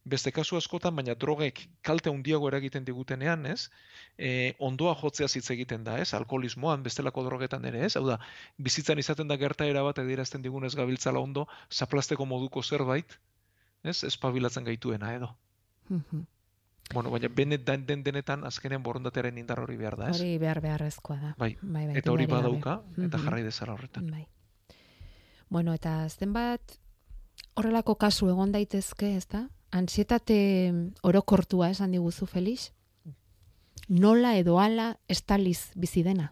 beste kasu askotan, baina drogek kalte handiago eragiten digutenean, ez? E, ondoa jotzea hitz egiten da, ez? Alkoholismoan, bestelako drogetan ere, ez? Hau da, bizitzan izaten da gertaera bat edirazten digunez gabiltzala ondo, zaplasteko moduko zerbait, ez? Espabilatzen gaituena edo. Bueno, baina den, den denetan azkenean borondatearen indar hori behar da, ez? Hori behar beharrezkoa da. Bai, bai, bai eta hori badauka, eta jarrai dezala horretan. Bai. Bueno, eta zenbat horrelako kasu egon daitezke, ez da? Ansietate orokortua esan diguzu Felix? Nola edo ala estaliz bizi dena?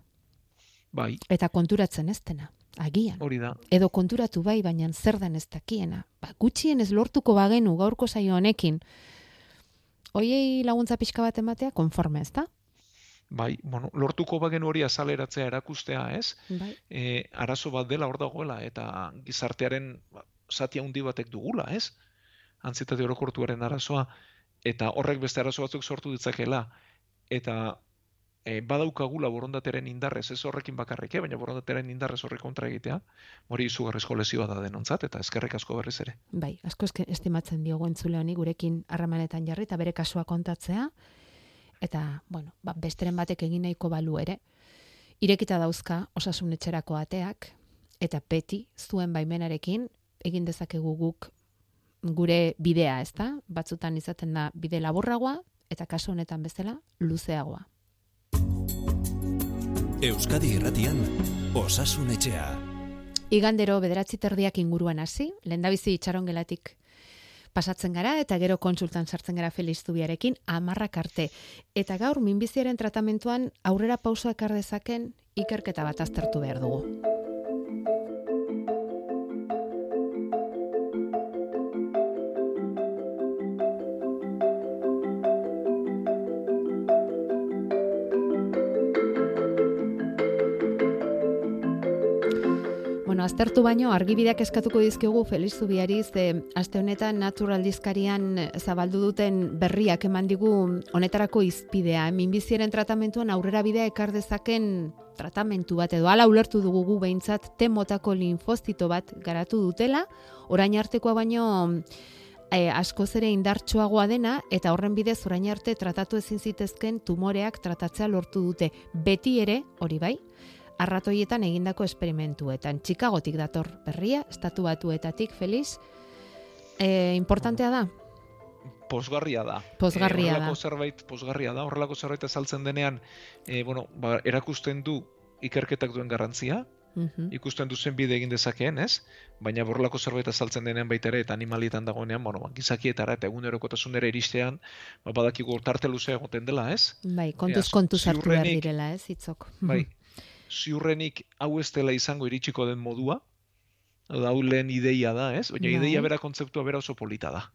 Bai. Eta konturatzen ez dena, agian. Hori da. Edo konturatu bai, baina zer den ez dakiena. Ba, gutxien ez lortuko bagenu gaurko saio honekin. Oiei laguntza pixka bat ematea, konforme ez da? Bai, bueno, lortuko bagenu hori azaleratzea erakustea, ez? Bai. E, arazo bat dela hor dagoela, eta gizartearen zati handi batek dugula, ez? Antzietate orokortuaren arazoa, eta horrek beste arazo batzuk sortu ditzakela, eta e, badaukagula borondateren indarrez, ez horrekin bakarrik, eh? baina borondateren indarrez horrek kontra egitea, hori izugarrizko lesioa da denontzat, eta eskerrik asko berriz ere. Bai, asko estimatzen diogu entzule honi gurekin harremanetan jarri, eta bere kasua kontatzea, eta, bueno, ba, besteren batek egin nahiko balu ere, irekita dauzka osasun etxerako ateak, eta beti zuen baimenarekin egin dezakegu guk gure bidea, ezta? Batzutan izaten da bide laburragoa eta kasu honetan bezala luzeagoa. Euskadi Irratian Osasun Etxea. Igandero bederatzi terdiak inguruan hasi, lehendabizi itxaron gelatik pasatzen gara eta gero kontsultan sartzen gara Feliz Zubiarekin amarrak arte. Eta gaur minbiziaren tratamentuan aurrera pausoak ardezaken ikerketa bat aztertu behar dugu. Aztertu baino, argibideak eskatuko dizkigu Feliz Zubiari, ze aste honetan naturaldizkarian zabaldu duten berriak eman digu honetarako izpidea. Minbiziaren tratamentuan aurrera bidea ekar dezaken tratamentu bat edo ala ulertu dugu gu behintzat temotako linfostito bat garatu dutela, orain artekoa baino e, askoz ere indartsuagoa dena eta horren bidez orain arte tratatu ezin zitezken tumoreak tratatzea lortu dute. Beti ere, hori bai, arratoietan egindako esperimentuetan. Chicagotik dator berria, estatu batuetatik, Feliz. E, importantea da? Posgarria da. Posgarria e, da. horrelako zerbait, posgarria da. Horrelako zerbait azaltzen denean, e, bueno, ba, erakusten du ikerketak duen garrantzia, Mhm. ikusten duzen bide egin dezakeen, ez? Baina borrelako zerbait azaltzen denean baita ere eta animalietan dagoenean, bueno, ba, gizakietara eta egunerokotasunera iristean, ba, badakigu tarte luzea egoten dela, ez? Bai, kontuz Ea, kontu sartu behar direla, ez, hitzok. Bai, ziurrenik hau ez dela izango iritsiko den modua, hau lehen ideia da, ez? Baina Bai. ideia bera kontzeptua bera oso polita da.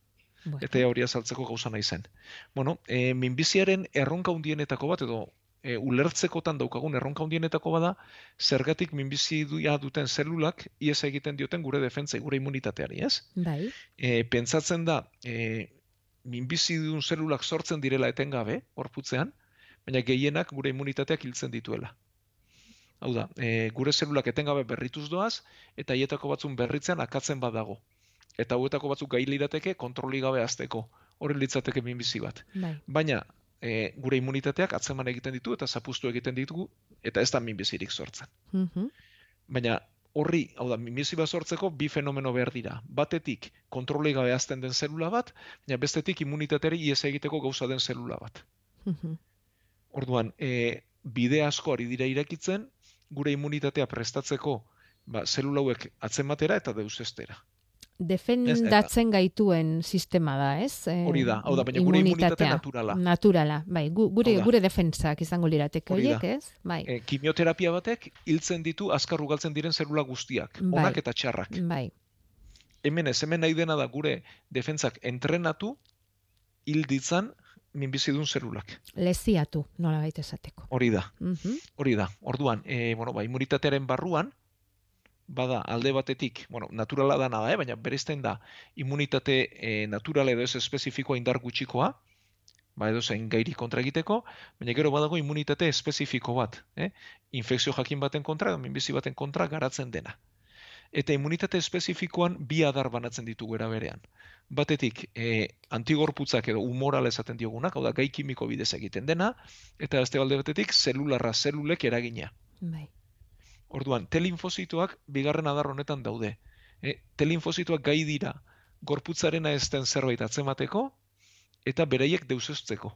Bueno. Eta hori azaltzeko gauza nahi zen. Bueno, e, minbiziaren erronka hundienetako bat, edo e, ulertzekotan daukagun erronka hundienetako bada, zergatik minbizia duten zelulak ies egiten dioten gure defentzai, gure immunitateari, ez? Bai, E, pentsatzen da, e, minbizidun zelulak sortzen direla etengabe, horputzean, baina gehienak gure immunitateak hiltzen dituela. Hau da, e, gure zelulak etengabe berrituz doaz, eta hietako batzun berritzen akatzen badago. Eta hauetako batzuk gai lirateke kontroli gabe azteko. Hori litzateke minbizi bat. bai. Baina e, gure immunitateak atzeman egiten ditu eta zapustu egiten ditugu, eta ez da minbizirik sortzen. Mhm. Baina horri, hau da, minbizi bat sortzeko bi fenomeno behar dira. Batetik kontroli gabe azten den zelula bat, baina bestetik immunitateari ies egiteko gauza den zelula bat. Mhm. Orduan, e, bide asko ari dira irakitzen, gure immunitatea prestatzeko ba, zelula hauek atzematera eta deusestera. Defendatzen gaituen sistema da, ez? Hori da, hau da, baina gure immunitate naturala. Naturala, bai, gu, gure, gure defentsak izango lirateke horiek, ez? Bai, E, kimioterapia batek hiltzen ditu azkar ugaltzen diren zelula guztiak, Bai. onak eta txarrak. bai, Hemen ez, hemen nahi dena da gure defentsak entrenatu hil ditzan minbizidun zelulak. leziatu, nola baita esateko. Hori da, Mhm. hori da. Orduan, e, bueno, ba, immunitatearen barruan, bada alde batetik, bueno, naturala da nada, eh? baina bereizten da immunitate e, naturala edo ez espezifikoa indar gutxikoa, ba edo zein gairi kontra egiteko, baina gero badago immunitate espezifiko bat, eh? infekzio jakin baten kontra, minbizi baten kontra garatzen dena. Eta immunitate espezifikoan bi adar banatzen ditugu era berean. Batetik, e, antigorputzak edo humorala esaten diogunak, hau da gai kimiko bidez egiten dena, eta beste alde batetik, zelularra zelulek eragina. Bai. Orduan, T-linfozitoak bigarren adar honetan daude. E, T-linfozitoak gai dira gorputzarena ez den zerbait atzemateko eta bereiek deusestzeko.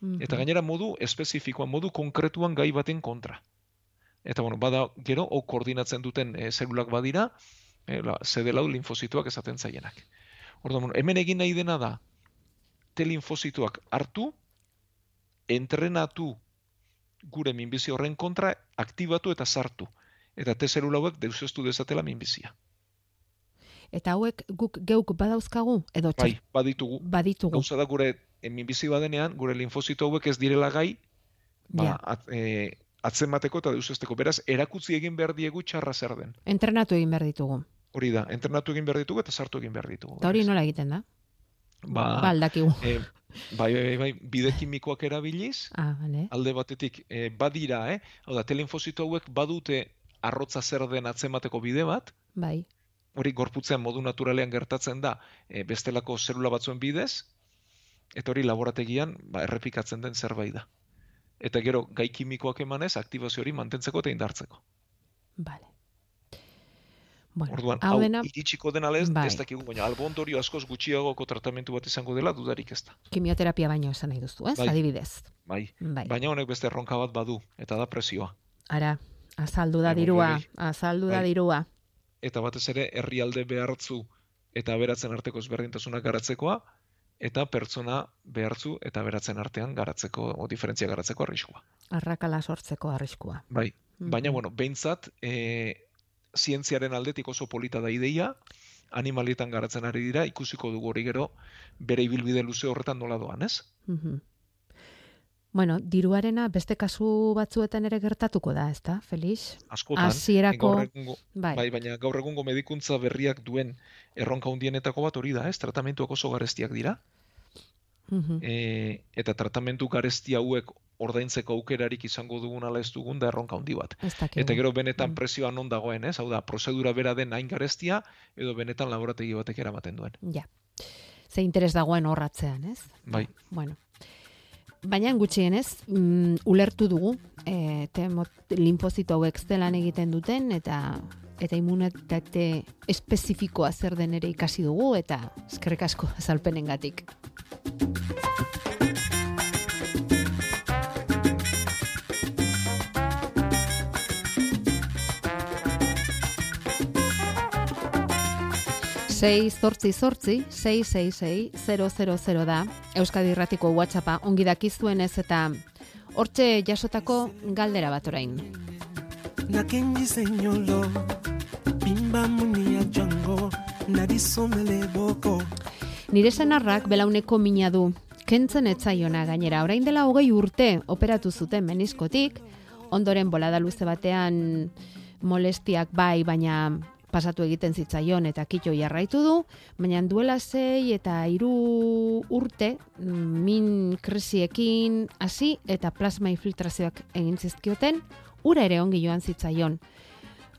Mhm. Eta gainera modu espezifikoan, modu konkretuan gai baten kontra. Eta bueno, bada gero, hau koordinatzen duten e, zelulak badira, e, la, zedelau linfozitoak esaten zaienak. Orduan, hemen egin nahi dena da, T-linfozitoak hartu, entrenatu gure minbizi horren kontra, aktibatu eta sartu. Eta T-zelula hauek deuseztu dezatela minbizia. Eta hauek guk geuk badauzkagu edo txer, Bai, baditugu. baditugu. Gauza da gure minbizi badenean, gure linfozito hauek ez direla gai, ba, Ja. at, e, atzemateko eta deusesteko. Beraz, erakutzi egin behar diegu txarra zer den. Entrenatu egin behar ditugu. Hori da, entrenatu egin behar ditugu eta sartu egin behar ditugu. Eta hori nola egiten da? Ba, Ba, aldakigu. e, bai, bai, bai, bide kimikoak erabiliz, Ah, bale. alde batetik e, badira, eh? Hau da, telinfozito hauek badute arrotza zer den atzemateko bide bat, Bai. hori gorputzean modu naturalean gertatzen da e, bestelako zelula batzuen bidez, eta hori laborategian ba, errepikatzen den zerbait da. Eta gero, gai kimikoak emanez, aktibazio hori mantentzeko eta indartzeko. Bale. Bueno, Orduan, hau dena iritsiko dena lez, Bai. ez dakigu, baina albondorio askoz gutxiagoko tratamentu bat izango dela, dudarik ez da. kimioterapia baino esan nahi duzu, ez? Bai. Adibidez. Bai. Bai. Baina honek beste erronka bat badu, eta da presioa. Ara, azaldu da dirua, azaldu da Bai. dirua. Eta batez ere, herrialde behartzu eta aberatzen arteko ezberdintasunak garatzekoa, eta pertsona behartzu eta aberatzen artean garatzeko, o diferentzia garatzeko arriskua. Arrakala sortzeko arriskua. Bai, baina, Mhm. bueno, behintzat, e, zientziaren aldetik oso polita da ideia, animalietan garatzen ari dira, ikusiko dugu hori gero, bere ibilbide luze horretan nola doan, ez? Mhm. Bueno, diruarena beste kasu batzuetan ere gertatuko da, ezta, Felix? Askotan, Hasierako bai. bai, baina gaur egungo medikuntza berriak duen erronka hundienetako bat hori da, ez? Tratamentuak oso garestiak dira. E, eta tratamentu garesti hauek ordaintzeko aukerarik izango dugun ala ez dugun da erronka handi bat. Eta gero benetan Mm. presioa non dagoen, ez? Hau da, prozedura bera den hain garestia edo benetan laborategi batek eramaten duen. Ja. Ze interes dagoen horratzean, ez? Bai. Bueno. Baina gutxienez, mm, ulertu dugu, e, temo, linfozito hauek zelan egiten duten, eta eta immunitate espezifikoa zer den ere ikasi dugu, eta eskerrik asko azalpenengatik. Sei zortzi zortzi, sei sei sei, 000 da, Euskadi Irratiko WhatsAppa ongi dakizuenez eta hortxe jasotako galdera bat orain. nakengi senyolo bimba munia jango nadisomele boko. Nire senarrak belauneko mina du, kentzen etzaiona gainera, orain dela hogei urte operatu zuten meniskotik, ondoren bolada luze batean molestiak bai, baina pasatu egiten zitzaion eta kitxo jarraitu du, baina duela zei eta hiru urte mm, min krisiekin hasi eta plasma infiltrazioak egin zizkioten, ura ere ongi joan zitzaion.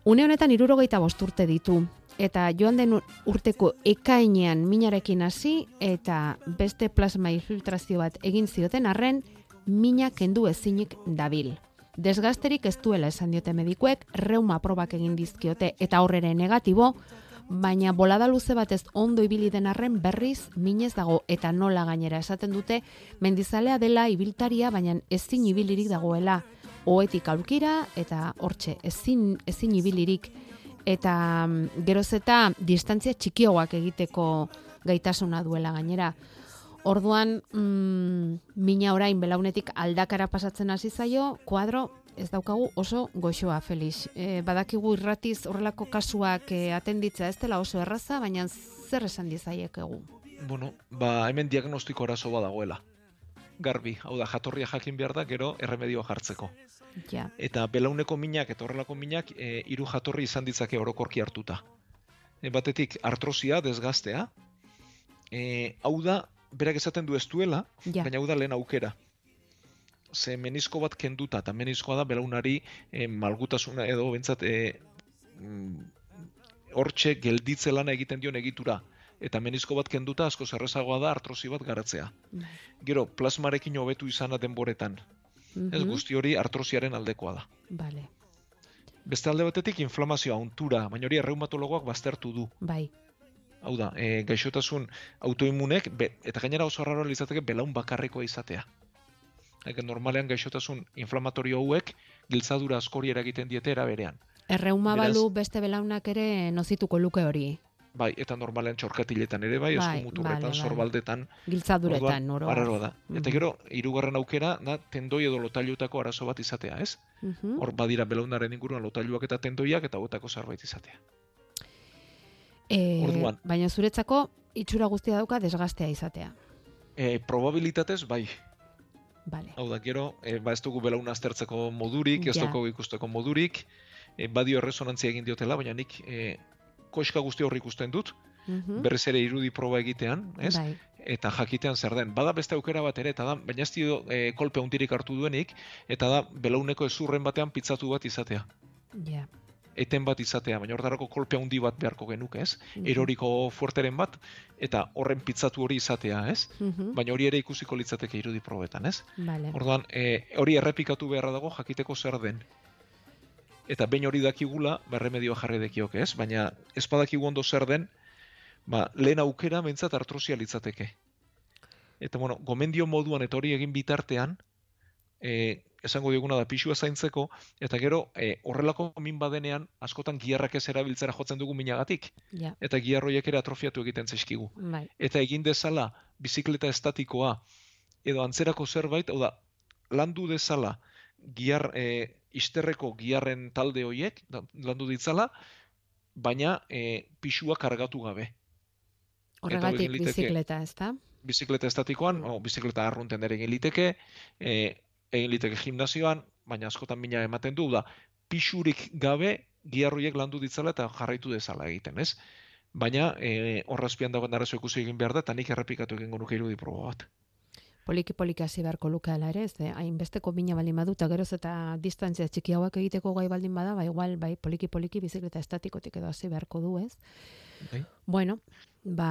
Une honetan irurogeita bost urte ditu, eta joan den urteko ekainean minarekin hasi eta beste plasma infiltrazio bat egin zioten arren mina kendu ezinik dabil. Desgasterik ez duela esan diote medikuek, reuma probak egin dizkiote eta horrere negatibo, baina bolada luze batez ondo ibili den arren berriz minez dago eta nola gainera. Esaten dute mendizalea dela ibiltaria baina ezin ibilirik dagoela. Oetik aurkira eta hortxe ezin ezin ibilirik. Eta mm, geroz eta distantzia txikioak egiteko gaitasuna duela gainera. Orduan, mm, mina orain belaunetik aldakara pasatzen hasi zaio, kuadro ez daukagu oso goxoa, Felix. E, badakigu irratiz horrelako kasuak e, atenditza ez dela oso erraza, baina zer esan dizaiekegu? Bueno, ba, hemen diagnostiko arazo badagoela. Garbi, hau da, jatorria jakin behar da, gero erremedioa jartzeko. Ja. Eta belauneko minak eta horrelako minak e, hiru jatorri izan ditzake orokorki hartuta. E, batetik artrosia, desgaztea, e, hau da, berak esaten du ez duela, Ja. baina hau da lehen aukera. Ze menisko bat kenduta, eta meniskoa da belaunari e, malgutasuna edo bentsat e, mm, hortxe gelditze lana egiten dion egitura. Eta menisko bat kenduta asko zerrezagoa da artrosi bat garatzea. Gero, plasmarekin hobetu izana denboretan. Ez Mhm. guzti hori artrosiaren aldekoa da. Bale, Beste alde batetik inflamazioa untura, baina hori reumatologoak baztertu du. bai. Hau da, e, gaixotasun autoimunek, be, eta gainera oso raro litzateke belaun bakarrekoa izatea. Eke normalean gaixotasun inflamatorio hauek giltzadura askori eragiten diete era berean. Erreuma Beraz- balu beste belaunak ere nozituko luke hori. Bai, eta normalean txorkatiletan ere bai, Bai, eskumuturretan, bale. sorbaldetan. Giltzaduretan, Orduan, oro har. arraroa da. Eta gero, hirugarren aukera, da, tendoi edo lotailutako arazo bat izatea, ez? Mhm. Hor badira belaunaren inguruan lotailuak eta tendoiak eta hauetako zerbait izatea. E, Orduan. baina zuretzako itxura guztia dauka desgastea izatea. E, probabilitatez, bai, Bale. Hau da, gero, e, ba ez dugu belauna aztertzeko modurik, ez Ja. dugu ikusteko modurik, e, badio erresonantzia egin diotela, baina nik e, koska guzti horri ikusten dut, Mhm. berriz ere irudi proba egitean, ez? Bai. Eta jakitean zer den. Bada beste aukera bat ere, eta da, baina ez dio e, kolpe hundirik hartu duenik, eta da, belauneko ezurren batean pitzatu bat izatea. Ja. Eten bat izatea, baina hortarako kolpe handi bat beharko genuke, ez? Mhm. Eroriko fuerteren bat, eta horren pitzatu hori izatea, ez? Mhm. Baina hori ere ikusiko litzateke irudi probetan, ez? Bale. Orduan, e, hori errepikatu beharra dago jakiteko zer den. Eta behin hori dakigula, berremedioa jarri dekiok ez, baina ez badakigu ondo zer den, ba, lehen aukera mentzat artrosia litzateke. Eta bueno, gomendio moduan eta hori egin bitartean, e, esango dioguna da pixua zaintzeko, eta gero e, horrelako min badenean askotan giarrak ez erabiltzera jotzen dugu minagatik. Ja. Eta giarroiek ere atrofiatu egiten zaizkigu Bai. eta egin dezala bizikleta estatikoa edo antzerako zerbait, hau da, landu dezala giar, e, isterreko giarren talde hoiek, landu ditzala, baina e, pisua kargatu gabe. Horregatik bizikleta, ezta? Bizikleta estatikoan, o, bizikleta arrunten ere egin liteke, e, egin liteke gimnazioan, baina askotan mina ematen du, da, pixurik gabe, giarroiek landu ditzala eta jarraitu dezala egiten, ez? Baina, e, horrazpian dagoen arazo ikusi egin behar da, eta nik errepikatu egin nuke irudi proba bat. Poliki poliki hasi beharko lukeala ere, ez, eh? hainbesteko bina baldin badu, eta geroz eta distantzia txiki hauak egiteko gai baldin bada, ba igual, bai, poliki poliki bizikleta estatikotik edo hasi beharko du, ez? Bai. Bueno, ba,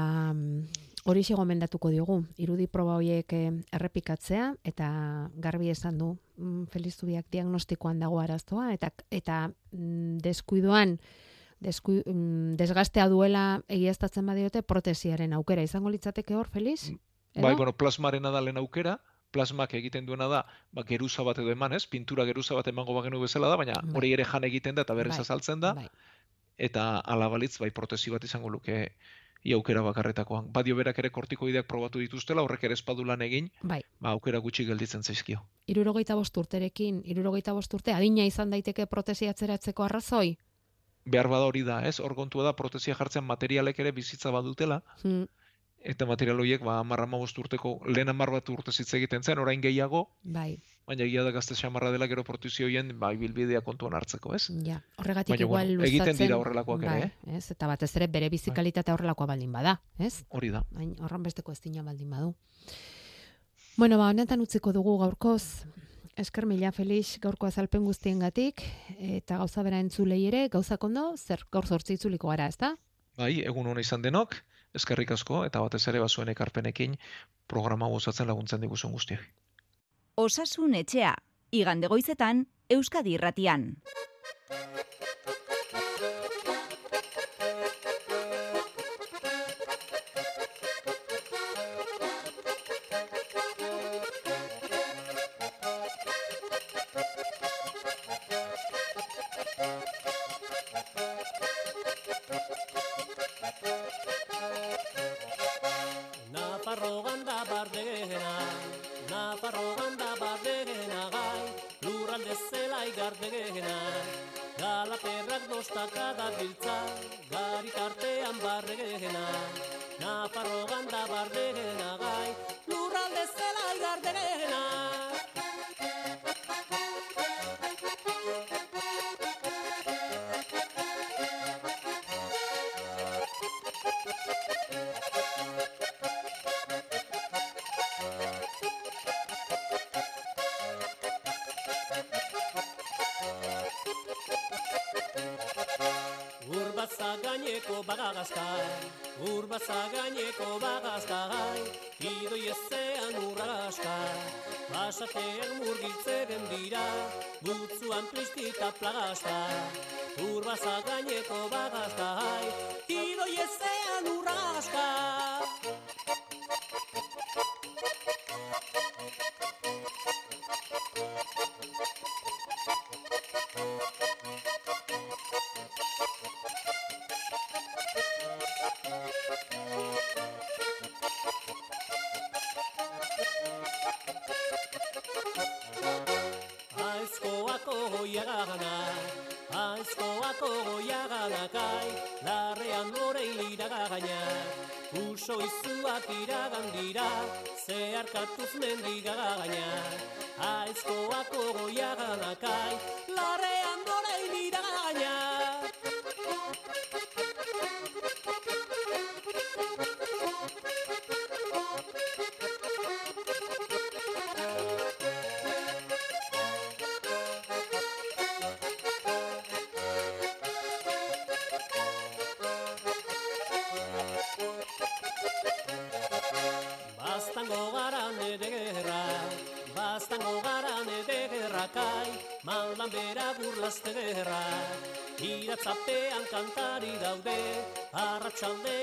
hori gomendatuko diogu, irudi proba horiek eh, errepikatzea, eta garbi esan du, mm, Feliz Zubiak diagnostikoan dago arazoa, eta, eta mm, deskuidoan, desku, mm, desgastea duela egiaztatzen badiote protesiaren aukera. Izango litzateke hor, Feliz? Bai, bueno, plasmarena da lehen aukera, plasmak egiten duena da, ba, geruza bat edo eman, ez? Pintura geruza bat emango bagenu bezala da, baina Bai. hori ere jan egiten da eta berriz Bai, azaltzen da, bai. eta ala balitz, bai, protesi bat izango luke i aukera bakarretakoan. Badio berak ere kortikoideak probatu dituztela, horrek ere espadu lan egin, Bai. ba, aukera gutxi gelditzen zaizkio. Irurogeita bost urterekin, irurogeita bost urte, adina izan daiteke protesi atzeratzeko arrazoi? Behar bada hori da, ez? Hor kontua da, protesia jartzean materialek ere bizitza badutela, Hmm, eta material horiek, ba, amarra urteko, lehen amar bat urte zitz egiten zen, orain gehiago, bai, baina egia da gazte xamarra dela gero protezio horien, ba, ibilbidea kontuan hartzeko, ez? ja. Horregatik Baina, igual bueno, luzatzen. egiten dira horrelakoak ere, bai, eh? Ez, eta batez ere bere bizikalitatea horrelakoa baldin bada, ez? Hori da. Hain horren besteko ez dina baldin badu. Bueno, ba, honetan utziko dugu gaurkoz, esker mila Felix gaurko azalpen guztiengatik eta gauza bera entzulei ere, gauzak ondo, zer gaur zortzi itzuliko gara, ezta? Bai, egun hona izan denok, eskerrik asko, eta batez ere bazuen ekarpenekin programa gozatzen laguntzen diguzun guztiak. Osasun etxea, igande goizetan, Euskadi irratian. Gaineko bagazka gai, idoi ezean urragaska, basatean murgiltzeren dira, butzuan plistita plagazka, urbaza gaineko bagazka gai, idoi ezean urragaska. Uso izuak iragan dira, zeharkatuz mendigagaina, aizkoako goiagana kai, larrean çalı